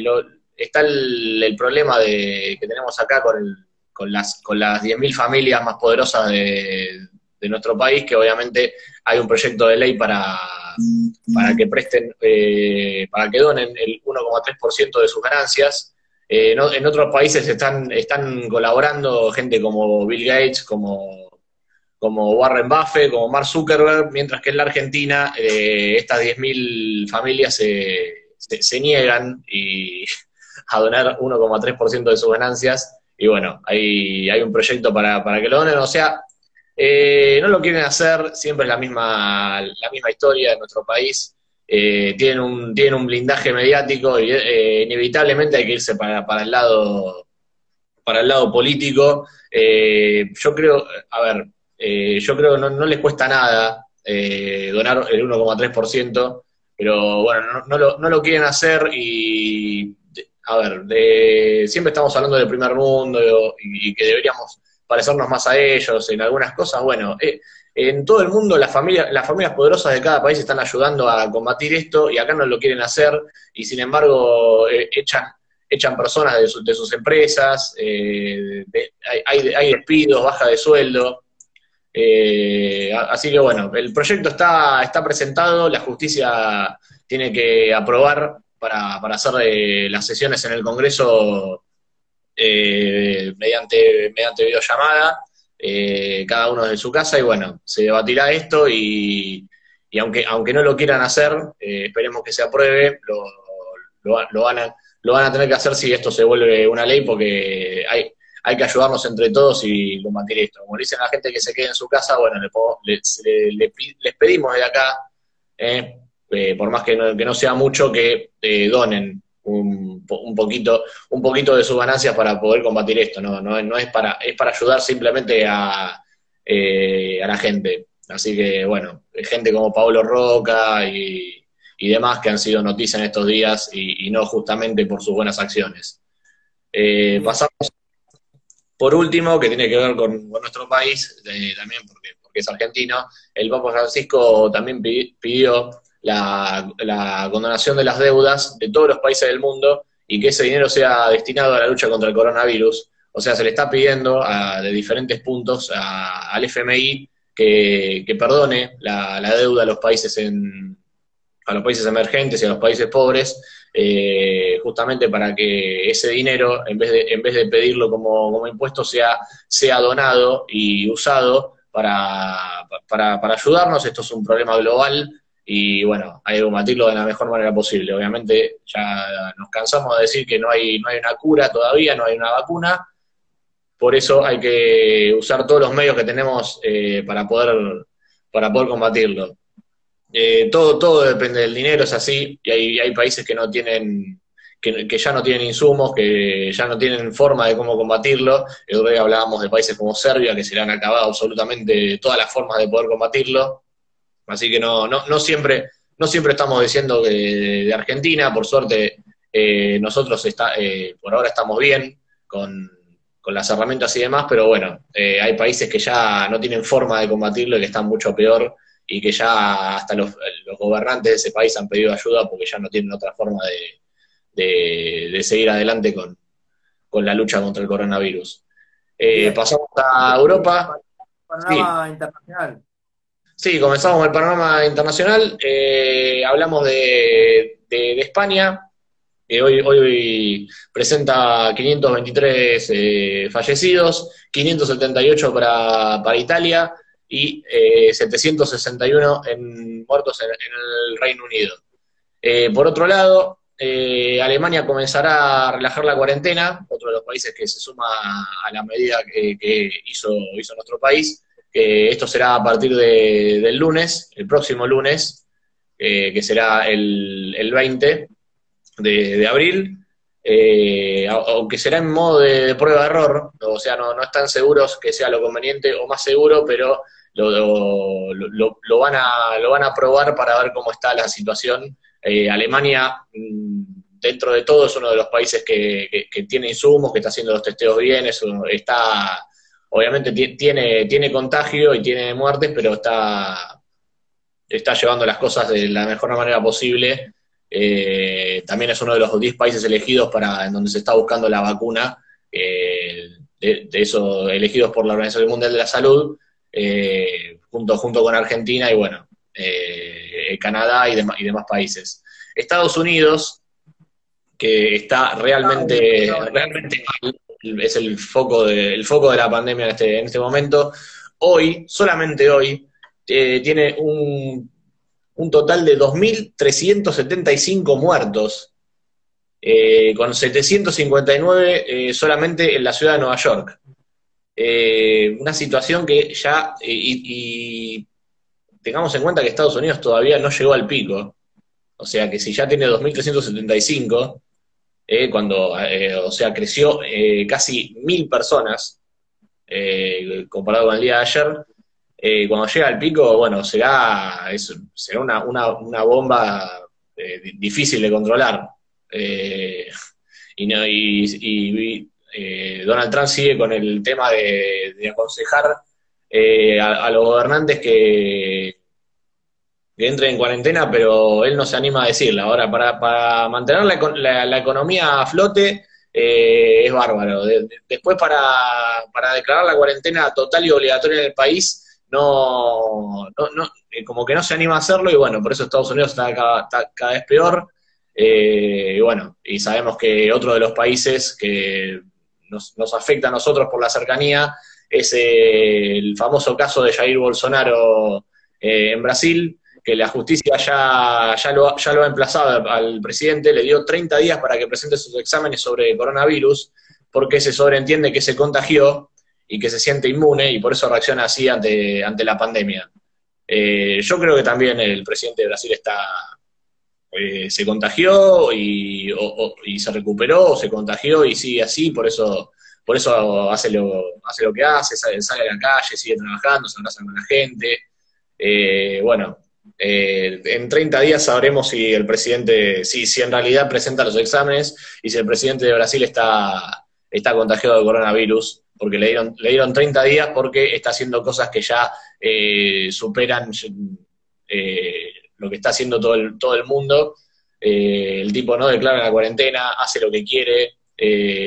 Lo, está el, el, problema de, que tenemos acá con, el, con las, con las 10.000 familias más poderosas de, de nuestro país, que obviamente hay un proyecto de ley para para que presten, eh, para que donen el 1,3% de sus ganancias. Eh, en otros países están, están colaborando gente como Bill Gates, como, como Warren Buffett, como Mark Zuckerberg, mientras que en la Argentina eh, estas 10.000 familias se, se, se, niegan y, a donar 1,3% de sus ganancias. Y bueno, hay, hay un proyecto para, para que lo donen. O sea, eh, no lo quieren hacer, siempre es la misma, la misma historia en nuestro país. Eh, tienen, un, tienen un blindaje mediático y eh, inevitablemente hay que irse para, para, el lado para el lado político. Eh, yo creo, a ver, eh, yo creo que no, no les cuesta nada donar el 1,3%, pero bueno, no, no, lo, no lo quieren hacer y, a ver, de, siempre estamos hablando del primer mundo y, y que deberíamos parecernos más a ellos en algunas cosas. Bueno, eh, en todo el mundo las familias, las familias poderosas de cada país están ayudando a combatir esto y acá no lo quieren hacer y sin embargo eh, echan, echan personas de, su, de sus empresas, eh, hay, hay, despidos, baja de sueldo. Así que bueno, el proyecto está, está presentado, la justicia tiene que aprobar para, para hacer las sesiones en el Congreso eh, mediante, mediante videollamada, eh, cada uno de su casa, y bueno, se debatirá esto y, y aunque, aunque no lo quieran hacer, eh, esperemos que se apruebe, lo, lo, lo, van a, lo van a tener que hacer si esto se vuelve una ley, porque hay, hay que ayudarnos entre todos y combatir esto. Como le dicen la gente que se quede en su casa, bueno, les pedimos de acá, eh, eh, por más que no, sea mucho, que eh, donen un, poquito, un poquito de sus ganancias para poder combatir esto. No, no, es, para, es para ayudar simplemente a, a la gente. Así que, bueno, gente como Pablo Roca y, demás que han sido noticias en estos días y, no justamente por sus buenas acciones. pasamos por último, que tiene que ver con, nuestro país, también porque, porque, es argentino, el Papa Francisco también pidió la, condonación de las deudas de todos los países del mundo y que ese dinero sea destinado a la lucha contra el coronavirus. O sea, se le está pidiendo de diferentes puntos al FMI que, perdone la, deuda a los países en, a los países emergentes y a los países pobres eh, justamente para que ese dinero, en vez de, en vez de pedirlo como, como impuesto, sea, sea donado y usado para, para, para ayudarnos. Esto es un problema global y bueno, hay que combatirlo de la mejor manera posible. Obviamente ya nos cansamos de decir que no hay, no hay una cura todavía, no hay una vacuna, por eso hay que usar todos los medios que tenemos eh, para, poder, para poder combatirlo. Eh, todo, todo depende del dinero, es así, y hay, hay países que no tienen, que, ya no tienen insumos, que ya no tienen forma de cómo combatirlo. El hablábamos de países como Serbia, que se le han acabado absolutamente todas las formas de poder combatirlo. Así que no, no, no siempre, no siempre estamos diciendo que de Argentina, por suerte, eh, nosotros está, eh, por ahora estamos bien con, con, las herramientas y demás, pero bueno, hay países que ya no tienen forma de combatirlo y que están mucho peor y que ya hasta los, gobernantes de ese país han pedido ayuda porque ya no tienen otra forma de, seguir adelante con, la lucha contra el coronavirus. Eh, pasamos a Europa. Panorama internacional. Sí, comenzamos con el panorama internacional. Eh, hablamos de, España, que hoy, hoy presenta 523 eh, fallecidos, 578 para, para Italia, y 761 eh, en muertos en, el Reino Unido. Eh, por otro lado, eh, Alemania comenzará a relajar la cuarentena, otro de los países que se suma a la medida que, hizo, hizo nuestro país. Esto será a partir del lunes, el próximo lunes, que será el, 20 de, abril. aunque será en modo de, prueba-error, o sea, no, están seguros que sea lo conveniente o más seguro, pero lo, lo, van a, lo van a probar para ver cómo está la situación. Eh, Alemania, mm, dentro de todo, es uno de los países que, tiene insumos, que está haciendo los testeos bien, está, obviamente tiene, tiene contagio y tiene muertes, pero está, está llevando las cosas de la mejor manera posible. Eh, también es uno de los 10 países elegidos para en donde se está buscando la vacuna, eh, de, de esos elegidos por la Organización Mundial de la Salud, eh, junto, junto con Argentina y bueno, Canadá y, y demás países. Estados Unidos, que está realmente, realmente mal, es el foco, de, el foco de la pandemia en este, en este momento, hoy, solamente hoy, eh, tiene un, un total de 2.375 muertos, con 759 solamente en la ciudad de Nueva York. Eh, una situación que ya, eh, y, tengamos en cuenta que Estados Unidos todavía no llegó al pico, o sea que si ya tiene 2.375, eh, cuando, o sea, creció casi mil personas comparado con el día de ayer, cuando llega al pico, bueno, será, será una, una, bomba difícil de controlar. y, no, y eh, Donald Trump sigue con el tema de, aconsejar eh, a, los gobernantes que, entren en cuarentena, pero él no se anima a decirla. Ahora, para, mantener la, economía a flote, eh, es bárbaro. después, para, declarar la cuarentena total y obligatoria en el país, no, como que no se anima a hacerlo y bueno, por eso Estados Unidos está cada vez peor. y bueno, y sabemos que otro de los países que nos, afecta a nosotros por la cercanía es el famoso caso de Jair Bolsonaro eh, en Brasil, que la justicia ya, ya, lo, ha emplazado al presidente, le dio 30 días para que presente sus exámenes sobre coronavirus, porque se sobreentiende que se contagió y que se siente inmune y por eso reacciona así ante, ante la pandemia. Eh, yo creo que también el presidente de Brasil está eh, se contagió y, se recuperó o se contagió y sigue así, por eso por eso hace lo, hace lo que hace, sale, sale a la calle, sigue trabajando, se abraza con la gente. Eh, bueno, en 30 días sabremos si el presidente, si, si en realidad presenta los exámenes y si el presidente de Brasil está, está contagiado de coronavirus porque le dieron, le dieron 30 días porque está haciendo cosas que ya eh, superan eh, lo que está haciendo todo el, todo el mundo. Eh, el tipo no declara la cuarentena, hace lo que quiere,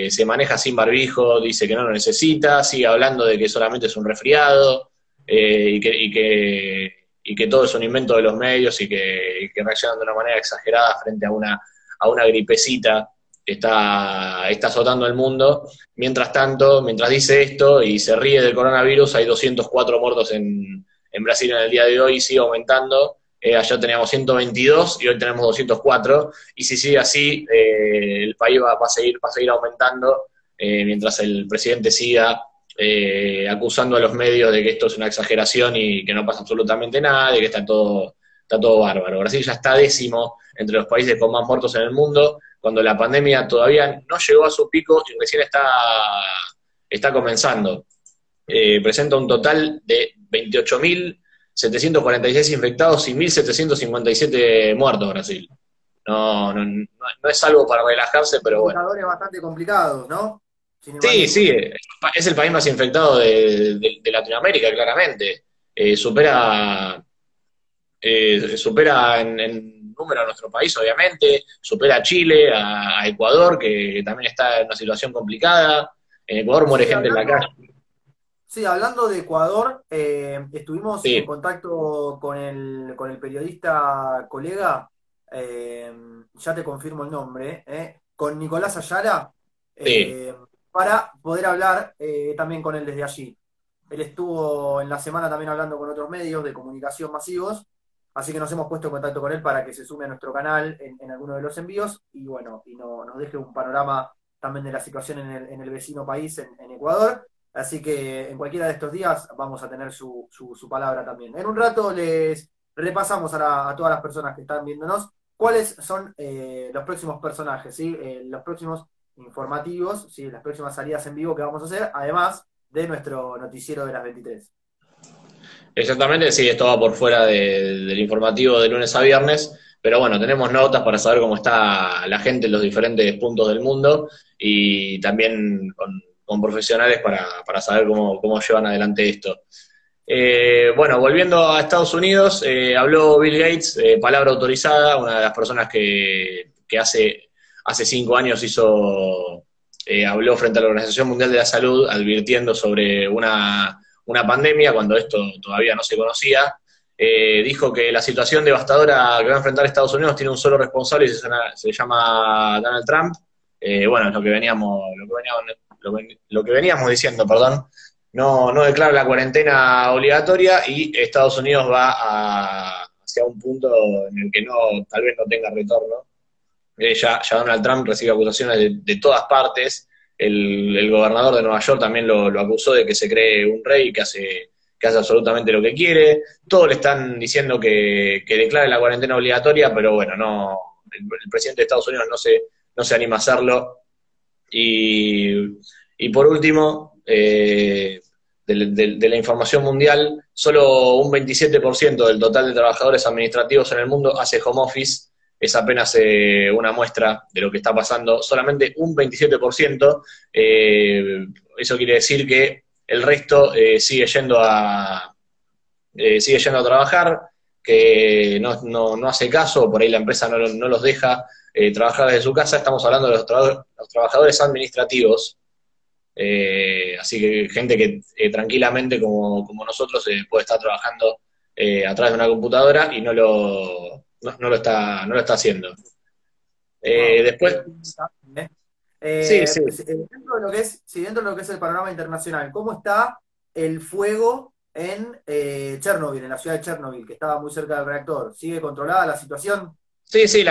se maneja sin barbijo, dice que no lo necesita, sigue hablando de que solamente es un resfriado y, que, y, que, todo es un invento de los medios y que, y que reaccionan de una manera exagerada frente a una, a una gripecita está, está azotando el mundo. Mientras tanto, mientras dice esto y se ríe del coronavirus, hay 204 muertos en, en Brasil en el día de hoy y sigue aumentando. Eh, ayer teníamos 122 y hoy tenemos 204. Y si sigue así, eh, el país va, a seguir, va a seguir aumentando eh, mientras el presidente siga acusando a los medios de que esto es una exageración y que no pasa absolutamente nada, de que está todo, está todo bárbaro. Brasil ya está décimo entre los países con más muertos en el mundo cuando la pandemia todavía no llegó a su pico y recién está, está comenzando. Eh, presenta un total de 28.746 infectados y 1.757 muertos Brasil. No, no, no, es algo para relajarse, pero bueno. bastante complicados, ¿no? Sí, sí, es el país más infectado de, Latinoamérica, claramente. Eh, supera, eh, supera en número a nuestro país, obviamente, supera a Chile, a, Ecuador, que, también está en una situación complicada. En Ecuador muere gente en la calle. Sí, hablando de Ecuador, eh, estuvimos en contacto con el, con el periodista colega, eh, ya te confirmo el nombre, con Nicolás Ayala, para poder hablar también con él desde allí. Él estuvo en la semana también hablando con otros medios de comunicación masivos Así que nos hemos puesto en contacto con él para que se sume a nuestro canal en, alguno de los envíos y bueno, y nos deje un panorama también de la situación en el, vecino país, en, Ecuador. Así que en cualquiera de estos días vamos a tener su, palabra también. En un rato les repasamos a, todas las personas que están viéndonos cuáles son eh, los próximos personajes, ¿sí? Eh, los próximos informativos, ¿sí? las próximas salidas en vivo que vamos a hacer, además de nuestro noticiero de las 23. Exactamente, sí, esto va por fuera del informativo de lunes a viernes, pero bueno, tenemos notas para saber cómo está la gente en los diferentes puntos del mundo y también con, profesionales para, saber cómo, llevan adelante esto. Eh, bueno, volviendo a Estados Unidos, eh, habló Bill Gates, eh, palabra autorizada, una de las personas que, hace, hace cinco años hizo, habló frente a la Organización Mundial de la Salud advirtiendo sobre una una pandemia, cuando esto todavía no se conocía, eh, dijo que la situación devastadora que va a enfrentar Estados Unidos tiene un solo responsable y se, llama Donald Trump. Eh, bueno, lo que veníamos, lo que veníamos, lo, que veníamos diciendo, perdón, no, no declara la cuarentena obligatoria y Estados Unidos va hacia un punto en el que no, tal vez no tenga retorno. Eh, ya, Donald Trump recibe acusaciones de, de todas partes, el, gobernador de Nueva York también lo, acusó de que se cree un rey que hace, que hace absolutamente lo que quiere. Todos le están diciendo que, declare la cuarentena obligatoria, pero bueno, no el, presidente de Estados Unidos no se, no se anima a hacerlo. Y, por último, eh, de, la información mundial, solo un 27% del total de trabajadores administrativos en el mundo hace home office es apenas eh, una muestra de lo que está pasando, solamente un 27%, eh, eso quiere decir que el resto eh, sigue yendo a sigue yendo a trabajar, que no, no, hace caso, por ahí la empresa no, no los deja trabajar desde su casa, estamos hablando de los, trabajadores administrativos, así que gente que tranquilamente como, como nosotros puede estar trabajando a través de una computadora y no lo no, lo, está, no lo está haciendo. Eh, después. Eh, sí, sí. Pues, eh, dentro de lo que es, si dentro de lo que es el panorama internacional, ¿cómo está el fuego en Chernobyl, en la ciudad de Chernobyl, que estaba muy cerca del reactor? ¿Sigue controlada la situación? Sí, sí,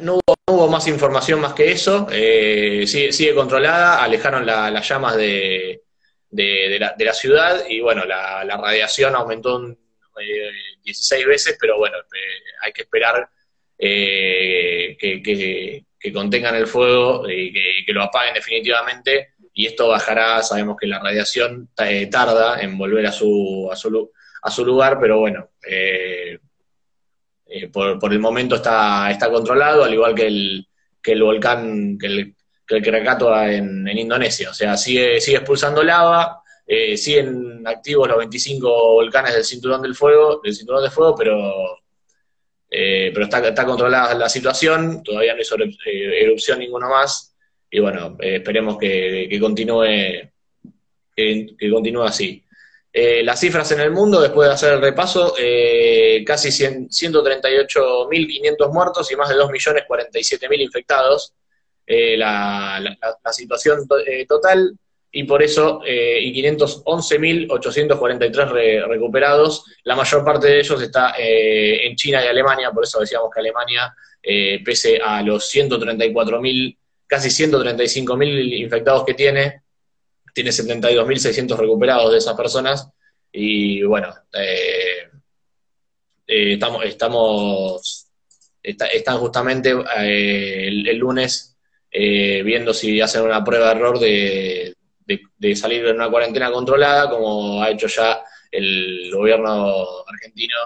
no, hubo, más información más que eso. Eh, sigue, controlada, alejaron las llamas de, la, ciudad y bueno, la, radiación aumentó 16 veces, pero bueno, hay que esperar que, contengan el fuego y que, lo apaguen definitivamente. Y esto bajará, sabemos que la radiación tarda en volver a su, a su, a su lugar, pero bueno, eh, eh, por, el momento está, está controlado, al igual que el, que el volcán, que el, que el Krakatoa en, Indonesia. O sea, sigue, sigue expulsando lava, eh, siguen activos los 25 volcanes del cinturón del fuego, del cinturón de fuego, pero, pero está, está controlada la situación, todavía no hay erupción ninguno más, y bueno, esperemos que, que continúe, que continúe así. Eh, las cifras en el mundo, después de hacer el repaso, eh, casi 138.500 muertos y más de 2.047.000 infectados. Eh, la, situación total y por eso y 511.843 recuperados. La mayor parte de ellos está en China y Alemania, por eso decíamos que Alemania, pese a los 134.000, casi 135.000 infectados que tiene, tiene 72.600 recuperados de esas personas y bueno, eh, eh, estamos, estamos están justamente eh, el, lunes viendo si hacen una prueba de error de, salir de una cuarentena controlada, como ha hecho ya el gobierno argentino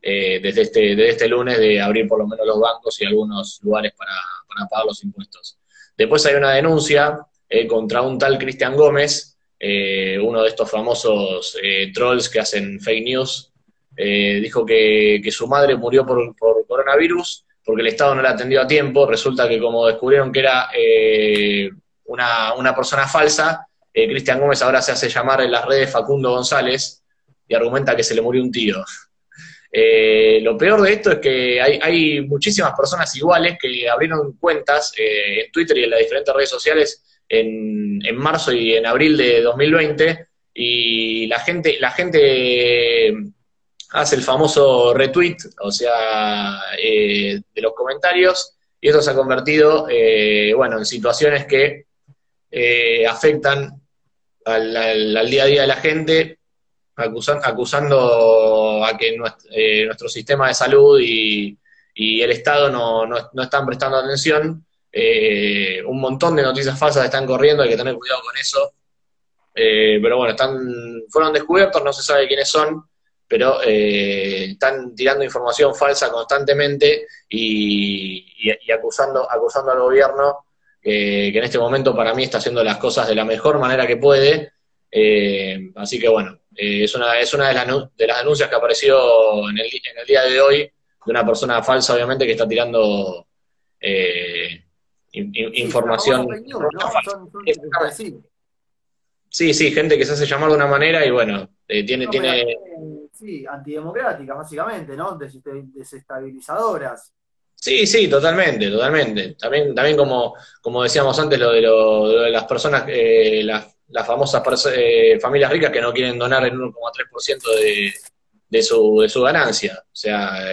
desde, este, desde este lunes, de abrir por lo menos los bancos y algunos lugares para, para pagar los impuestos. Después hay una denuncia eh, contra un tal Cristian Gómez, eh, uno de estos famosos eh, trolls que hacen fake news. dijo que, su madre murió por, coronavirus porque el Estado no la atendió a tiempo. Resulta que como descubrieron que era una, persona falsa, Cristian Gómez ahora se hace llamar en las redes Facundo González y argumenta que se le murió un tío. lo peor de esto es que hay, muchísimas personas iguales que abrieron cuentas en Twitter y en las diferentes redes sociales en, marzo y en abril de 2020 y la gente, la gente hace el famoso retweet, o sea, eh, de los comentarios, y esto se ha convertido, eh, bueno, en situaciones que eh, afectan al, día a día de la gente, acusando a que nuestro, sistema de salud y, el Estado no, no están prestando atención eh, un montón de noticias falsas están corriendo, hay que tener cuidado con eso. Eh, pero bueno, están, fueron descubiertos, no se sabe quiénes son, pero eh, están tirando información falsa constantemente y, acusando, acusando al gobierno, que en este momento para mí está haciendo las cosas de la mejor manera que puede. así que bueno, es una, es una de, las, de las denuncias que apareció en el, en el día de hoy de una persona falsa, obviamente, que está tirando información. sí, sí, gente que se hace llamar de una manera y bueno, eh, tiene... tiene... Sí, antidemocráticas, básicamente, ¿no? Desestabilizadoras. Sí, sí, totalmente, totalmente. También, también como, como decíamos antes, lo de, lo, de las personas, eh, las, famosas eh, familias ricas que no quieren donar el 1,3% de, de, su, de su ganancia. O sea,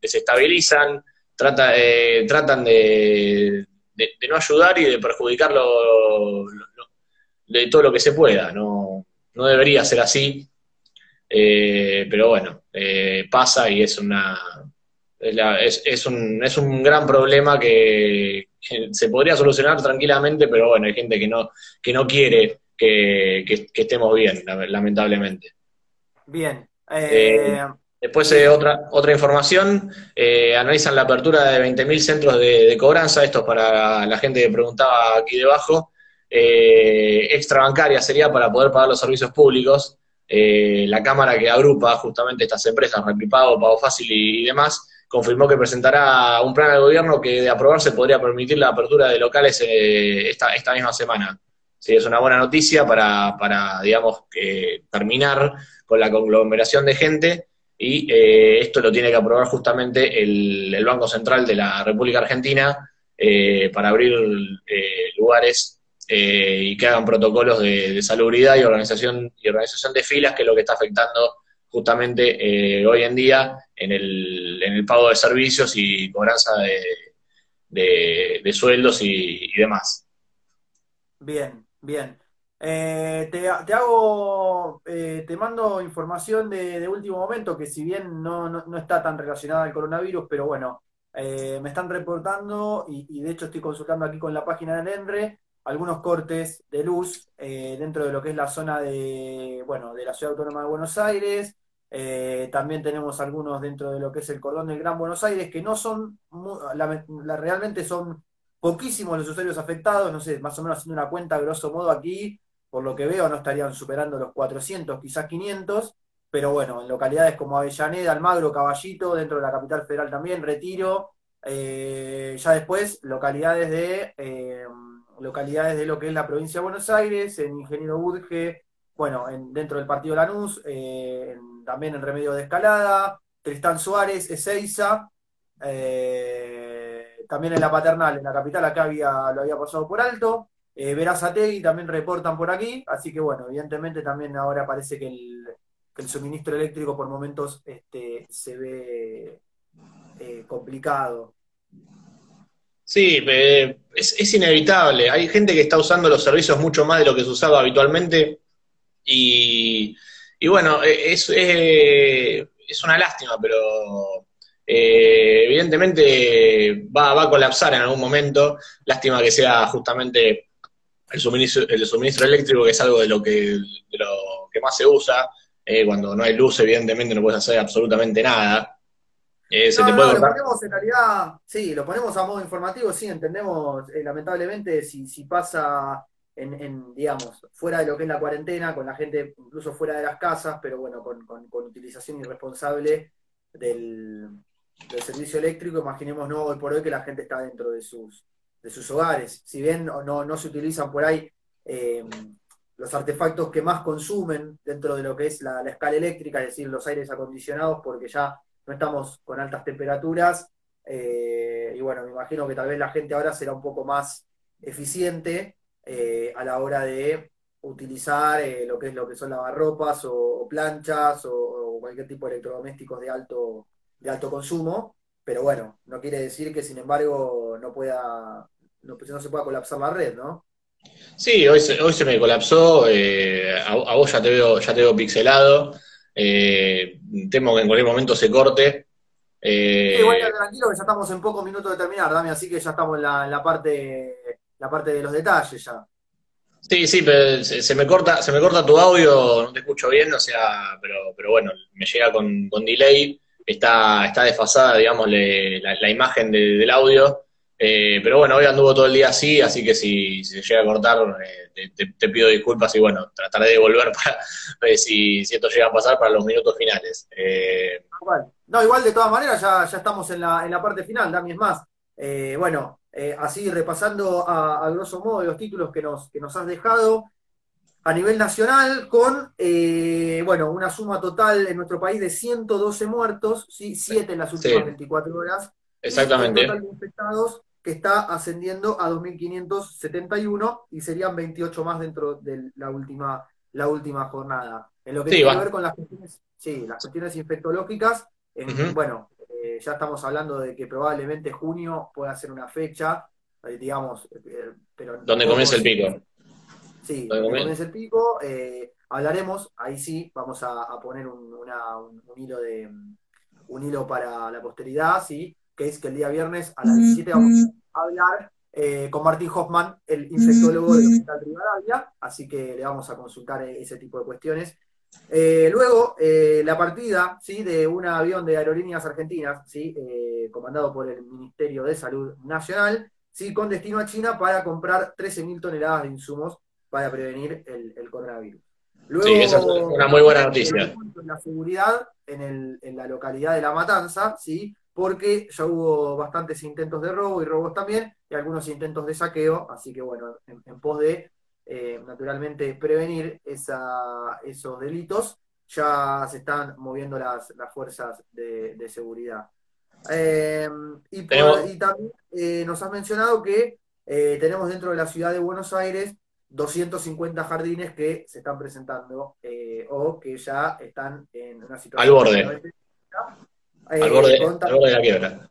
desestabilizan, trata, eh, tratan de, no ayudar y de perjudicarlo de todo lo que se pueda. No, no debería ser así, eh, pero bueno, eh, pasa y es una es, es, un, es un gran problema que, se podría solucionar tranquilamente, pero bueno, hay gente que no, que no quiere que, estemos bien, lamentablemente. Bien. Después eh, otra, otra información, eh, analizan la apertura de 20.000 centros de, cobranza, esto es para la gente que preguntaba aquí debajo, eh, extrabancaria sería para poder pagar los servicios públicos, la Cámara que agrupa justamente estas empresas, Replipago, Pago Fácil y, demás, confirmó que presentará un plan de gobierno que de aprobarse podría permitir la apertura de locales esta, esta misma semana. Sí, es una buena noticia para, para digamos, terminar con la conglomeración de gente y eh, esto lo tiene que aprobar justamente el, Banco Central de la República Argentina eh, para abrir eh, lugares y que hagan protocolos de, salubridad y organización, y organización de filas, que es lo que está afectando justamente hoy en día en el, en el pago de servicios y cobranza de, de, sueldos y, demás. Bien, bien. Eh, te, hago, eh, te mando información de, último momento que si bien no, no, está tan relacionada al coronavirus, pero bueno, eh, me están reportando y, de hecho estoy consultando aquí con la página del ENRE algunos cortes de luz dentro de lo que es la zona de, bueno, de la Ciudad Autónoma de Buenos Aires, eh, también tenemos algunos dentro de lo que es el cordón del Gran Buenos Aires, que no son, realmente son poquísimos los usuarios afectados, no sé, más o menos haciendo una cuenta, grosso modo aquí, por lo que veo, no estarían superando los 400, quizás 500, pero bueno, en localidades como Avellaneda, Almagro, Caballito, dentro de la capital federal también, Retiro, eh, ya después localidades de, eh, localidades de lo que es la provincia de Buenos Aires, en Ingeniero Budge, bueno, en, dentro del partido Lanús, en también en Remedio de Escalada, Tristán Suárez, Ezeiza, eh, también en la paternal, en la capital, acá había, lo había pasado por alto. Eh, Verazategui también reportan por aquí, así que bueno, evidentemente también ahora parece que el, suministro eléctrico por momentos este, se ve eh, complicado. Sí, es, es, inevitable. Hay gente que está usando los servicios mucho más de lo que se usaba habitualmente y y bueno, e, es, es una lástima, pero eh, evidentemente va, va, a colapsar en algún momento. Lástima que sea justamente el suministro, el suministro eléctrico, que es algo de lo que, de lo que más se usa. Eh, cuando no hay luz, evidentemente no puedes hacer absolutamente nada. Eh, te puede lo ponemos en realidad, sí, lo ponemos a modo informativo, sí, entendemos, lamentablemente, si, si pasa en, digamos, fuera de lo que es la cuarentena, con la gente incluso fuera de las casas, pero bueno, con, utilización irresponsable del, servicio eléctrico, imaginemos no hoy por hoy que la gente está dentro de sus, de sus hogares. Si bien no, no se utilizan por ahí eh, los artefactos que más consumen dentro de lo que es la, escala eléctrica, es decir, los aires acondicionados, porque ya no estamos con altas temperaturas. Eh, y bueno, me imagino que tal vez la gente ahora será un poco más eficiente eh, a la hora de utilizar eh, lo que es lo que son lavarropas o, planchas o, cualquier tipo de electrodomésticos de alto, de alto consumo, pero bueno, no quiere decir que sin embargo no pueda, no, pues, se pueda colapsar la red, ¿no? Sí, hoy se, hoy se me colapsó, eh, a, vos ya te veo, ya te veo pixelado, temo que en cualquier momento se corte. igual tranquilo que ya estamos en pocos minutos de terminar, Dami, así que ya estamos en la parte la parte de los detalles ya. Sí, sí, pero se, me corta, se me corta tu audio, no te escucho bien, o sea, pero, pero bueno, me llega con, delay, está, está desfasada, digamos, la, imagen del audio, eh, pero bueno, hoy anduvo todo el día así, así que si, se llega a cortar, eh, te, pido disculpas y bueno, trataré de volver para ver si, si esto llega a pasar para los minutos finales. Eh, no, igual de todas maneras ya, ya estamos en la, en la parte final, Dami, es más. bueno, eh, así repasando a, grosso modo los títulos que nos, que nos has dejado a nivel nacional con, eh, bueno, una suma total en nuestro país de 112 muertos, ¿sí? 7 en las últimas 24 horas. Exactamente. Y total de infectados que está ascendiendo a 2.571 y serían 28 más dentro de la última, la última jornada. En lo que tiene que ver con las cuestiones, sí, las cuestiones infectológicas, bueno, eh, ya estamos hablando de que probablemente junio pueda ser una fecha, eh, digamos, eh, pero... Donde comienza el pico. Sí, donde comienza el pico. hablaremos, ahí sí, vamos a, poner un, hilo de un hilo para la posteridad, sí, que es que el día viernes a las 17 vamos a hablar con Martín Hoffman, el infectólogo del Hospital Rivadavia, así que le vamos a consultar ese tipo de cuestiones. Eh, luego, eh, la partida ¿sí? de un avión de aerolíneas argentinas, ¿sí? Eh, comandado por el Ministerio de Salud Nacional, ¿sí? con destino a China para comprar 13.000 toneladas de insumos para prevenir el, coronavirus. Luego, sí, esa es una muy buena noticia. La seguridad en, la localidad de La Matanza, ¿sí? Porque ya hubo bastantes intentos de robo y robos también, y algunos intentos de saqueo, así que bueno, en pos de eh, naturalmente prevenir esos delitos, ya se están moviendo las, fuerzas de, seguridad. Eh, y, también eh, nos has mencionado que tenemos dentro de la ciudad de Buenos Aires 250 jardines que se están presentando eh, o que ya están en una situación... Al borde. Al, borde de la quiebra.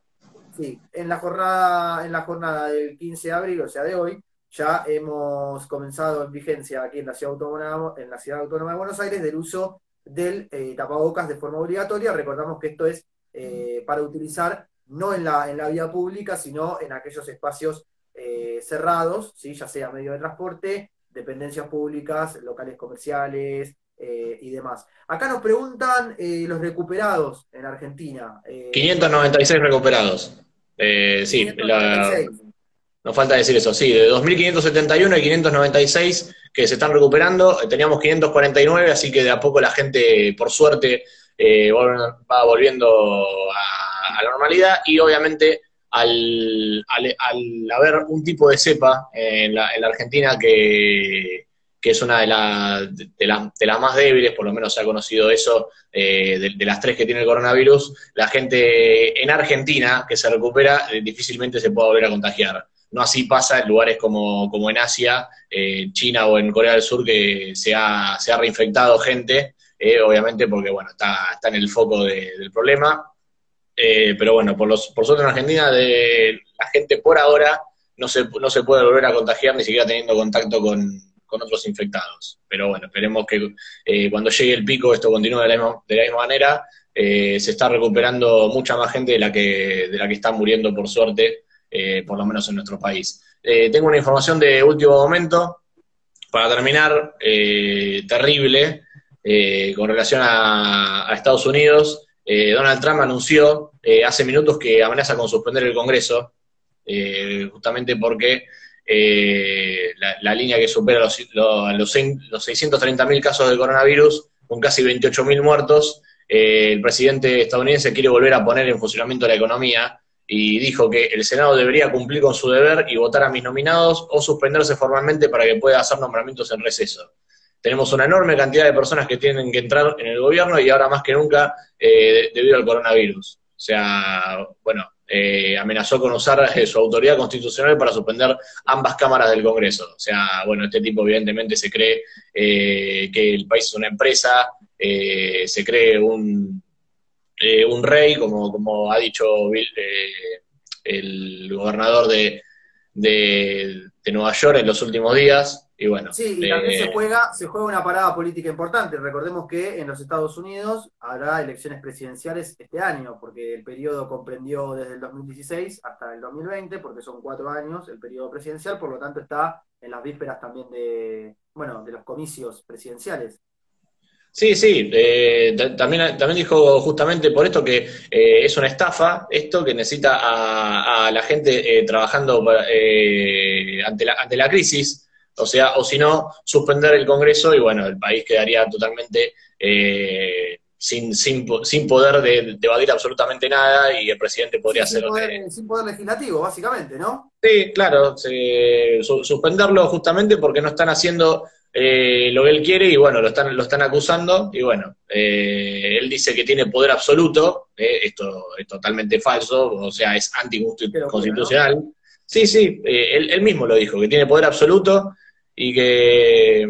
Sí, en la jornada, en la jornada del 15 de abril, o sea, de hoy, ya hemos comenzado en vigencia aquí en la ciudad autónoma, en la ciudad autónoma de Buenos Aires del uso del eh, tapabocas de forma obligatoria. Recordamos que esto es eh, para utilizar no en la, en la vía pública, sino en aquellos espacios eh, cerrados, ¿sí? ya sea medio de transporte, dependencias públicas, locales comerciales y demás. Acá nos preguntan los recuperados en Argentina. 596 recuperados. sí, nos falta decir eso, sí, de 2.571 y 596 que se están recuperando, teníamos 549, así que de a poco la gente, por suerte, eh, va volviendo a, la normalidad y obviamente al, haber un tipo de cepa en la, Argentina que, es una de, de, las más débiles, por lo menos se ha conocido eso, eh, de, las tres que tiene el coronavirus, la gente en Argentina que se recupera eh, difícilmente se puede volver a contagiar. No así pasa en lugares como, como en Asia, en China o en Corea del Sur, que se ha, se ha reinfectado gente, eh, obviamente porque bueno, está, está en el foco del problema. Eh, pero bueno, por, los, por suerte en Argentina, de, la gente por ahora no se, no se puede volver a contagiar ni siquiera teniendo contacto con, otros infectados. Pero bueno, esperemos que eh, cuando llegue el pico esto continúe de la misma, de la misma manera. se está recuperando mucha más gente de la que, de la que está muriendo por suerte eh, por lo menos en nuestro país. Eh, tengo una información de último momento, para terminar, eh, terrible, con relación a, Estados Unidos. Donald Trump anunció hace minutos que amenaza con suspender el Congreso, justamente porque la, línea que supera los, los, los 630.000 casos de coronavirus, con casi 28.000 muertos, el presidente estadounidense quiere volver a poner en funcionamiento la economía y dijo que el Senado debería cumplir con su deber y votar a mis nominados o suspenderse formalmente para que pueda hacer nombramientos en receso. Tenemos una enorme cantidad de personas que tienen que entrar en el gobierno y ahora más que nunca eh, debido al coronavirus. O sea, bueno, eh, amenazó con usar eh, su autoridad constitucional para suspender ambas cámaras del Congreso. O sea, bueno, este tipo evidentemente se cree que el país es una empresa, se cree un, eh, un rey, como, como ha dicho eh, el gobernador de, de, Nueva York en los últimos días. Y bueno, sí, y también se, eh, juega, se juega una parada política importante. Recordemos que en los Estados Unidos habrá elecciones presidenciales este año, porque el periodo comprendió desde el 2016 hasta el 2020, porque son cuatro años el periodo presidencial, por lo tanto está en las vísperas también de, bueno, de los comicios presidenciales. Sí, sí, eh, también, también dijo justamente por esto que eh, es una estafa, esto que necesita a, la gente eh, trabajando ante, la, ante la crisis, o sea, o si no, suspender el Congreso y bueno, el país quedaría totalmente sin, sin, sin poder de, debatir absolutamente nada y el presidente podría hacer... Sin poder, legislativo, básicamente, ¿no? Sí, claro, suspenderlo justamente porque no están haciendo eh, lo que él quiere y bueno, lo están, lo están acusando y bueno, eh, él dice que tiene poder absoluto, eh, esto es totalmente falso, o sea, es anticonstitucional. Sí, sí, él, mismo lo dijo, que tiene poder absoluto y que,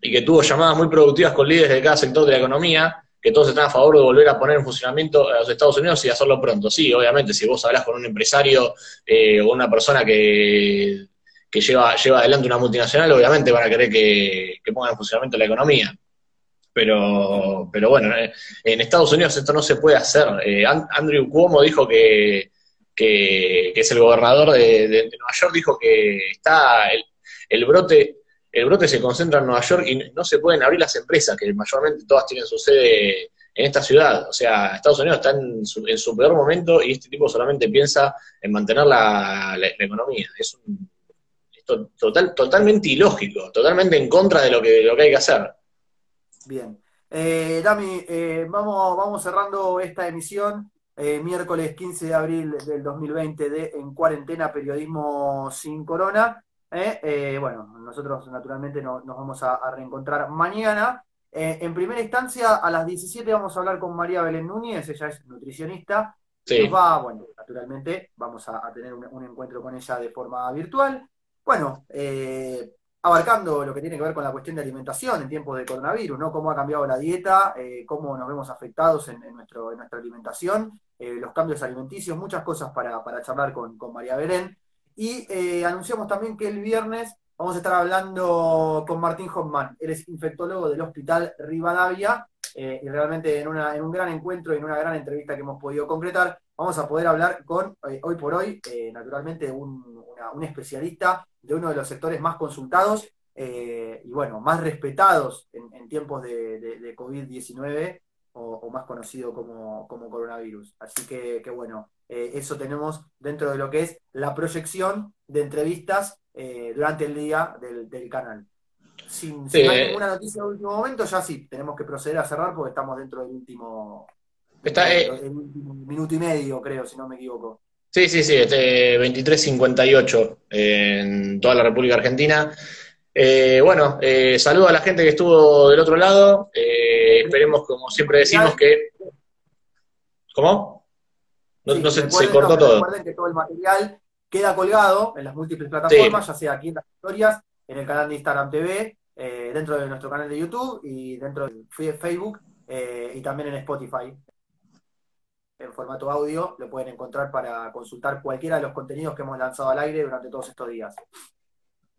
y que tuvo llamadas muy productivas con líderes de cada sector de la economía, que todos están a favor de volver a poner en funcionamiento a los Estados Unidos y hacerlo pronto. Sí, obviamente, si vos hablas con un empresario o una persona que que lleva, lleva adelante una multinacional, obviamente van a querer que, que ponga en funcionamiento la economía. Pero, pero bueno, eh, en Estados Unidos esto no se puede hacer. Eh, Andrew Cuomo dijo que, que, es el gobernador de, Nueva York, dijo que está el, el, brote el brote se concentra en Nueva York y no se pueden abrir las empresas, que mayormente todas tienen su sede en esta ciudad. O sea, Estados Unidos está en su, en su peor momento y este tipo solamente piensa en mantener la, economía. Es un, total, totalmente ilógico, totalmente en contra de lo que, lo que hay que hacer. Bien. Eh, Dami, eh, vamos, vamos cerrando esta emisión. Eh, miércoles 15 de abril del 2020 de En Cuarentena, Periodismo Sin Corona. Eh, bueno, nosotros naturalmente nos vamos a, reencontrar mañana. en primera instancia, a las 17 vamos a hablar con María Belén Núñez, ella es nutricionista. Sí. va, bueno, naturalmente vamos a, tener un, encuentro con ella de forma virtual. Bueno, eh, abarcando lo que tiene que ver con la cuestión de alimentación en tiempos de coronavirus, ¿no? Cómo ha cambiado la dieta, cómo nos vemos afectados en, nuestro, en nuestra alimentación, los cambios alimenticios, muchas cosas para, charlar con, con María Belén. Y anunciamos también que el viernes Vamos a estar hablando con Martín Hoffman, él es infectólogo del Hospital Rivadavia, eh, y realmente en, un gran encuentro y en una gran entrevista que hemos podido concretar, vamos a poder hablar con, eh, hoy por hoy, eh, naturalmente, un, especialista de uno de los sectores más consultados y, bueno, más respetados en, tiempos de, COVID-19 o, más conocido como, coronavirus. Así que, que bueno, eso tenemos dentro de lo que es la proyección de entrevistas eh, durante el día del, canal. Sin, ninguna noticia de último momento, ya sí, tenemos que proceder a cerrar porque estamos dentro del último, Está, eh, minuto y medio, creo, si no me equivoco. Sí, sí, sí, este 23.58 en toda la República Argentina. Eh, bueno, saludo a la gente que estuvo del otro lado. Esperemos, como siempre decimos, que. ¿Cómo? No, se, cortó todo. Recuerden que todo el material queda colgado en las múltiples plataformas, ya sea aquí en las historias, en el canal de Instagram TV, eh, dentro de nuestro canal de YouTube y dentro de Facebook eh, y también en Spotify. En formato audio lo pueden encontrar para consultar cualquiera de los contenidos que hemos lanzado al aire durante todos estos días.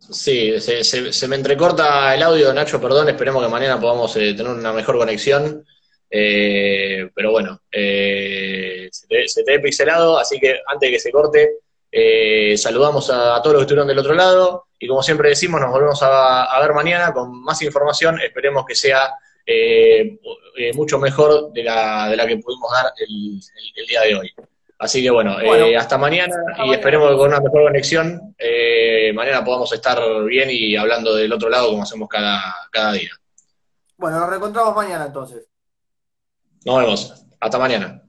Sí, se, me entrecorta el audio, Nacho, perdón, esperemos que mañana podamos eh, tener una mejor conexión. pero bueno, se te, se, te, he pixelado, así que antes de que se corte, eh, saludamos a, todos los que estuvieron del otro lado y como siempre decimos, nos volvemos a, ver mañana con más información. Esperemos que sea eh, eh, mucho mejor de la, de la que pudimos dar el, día de hoy. Así que bueno, hasta mañana y esperemos que con una mejor conexión mañana podamos estar bien y hablando del otro lado como hacemos cada, cada día. Bueno, nos reencontramos mañana entonces. Nos vemos. Hasta mañana.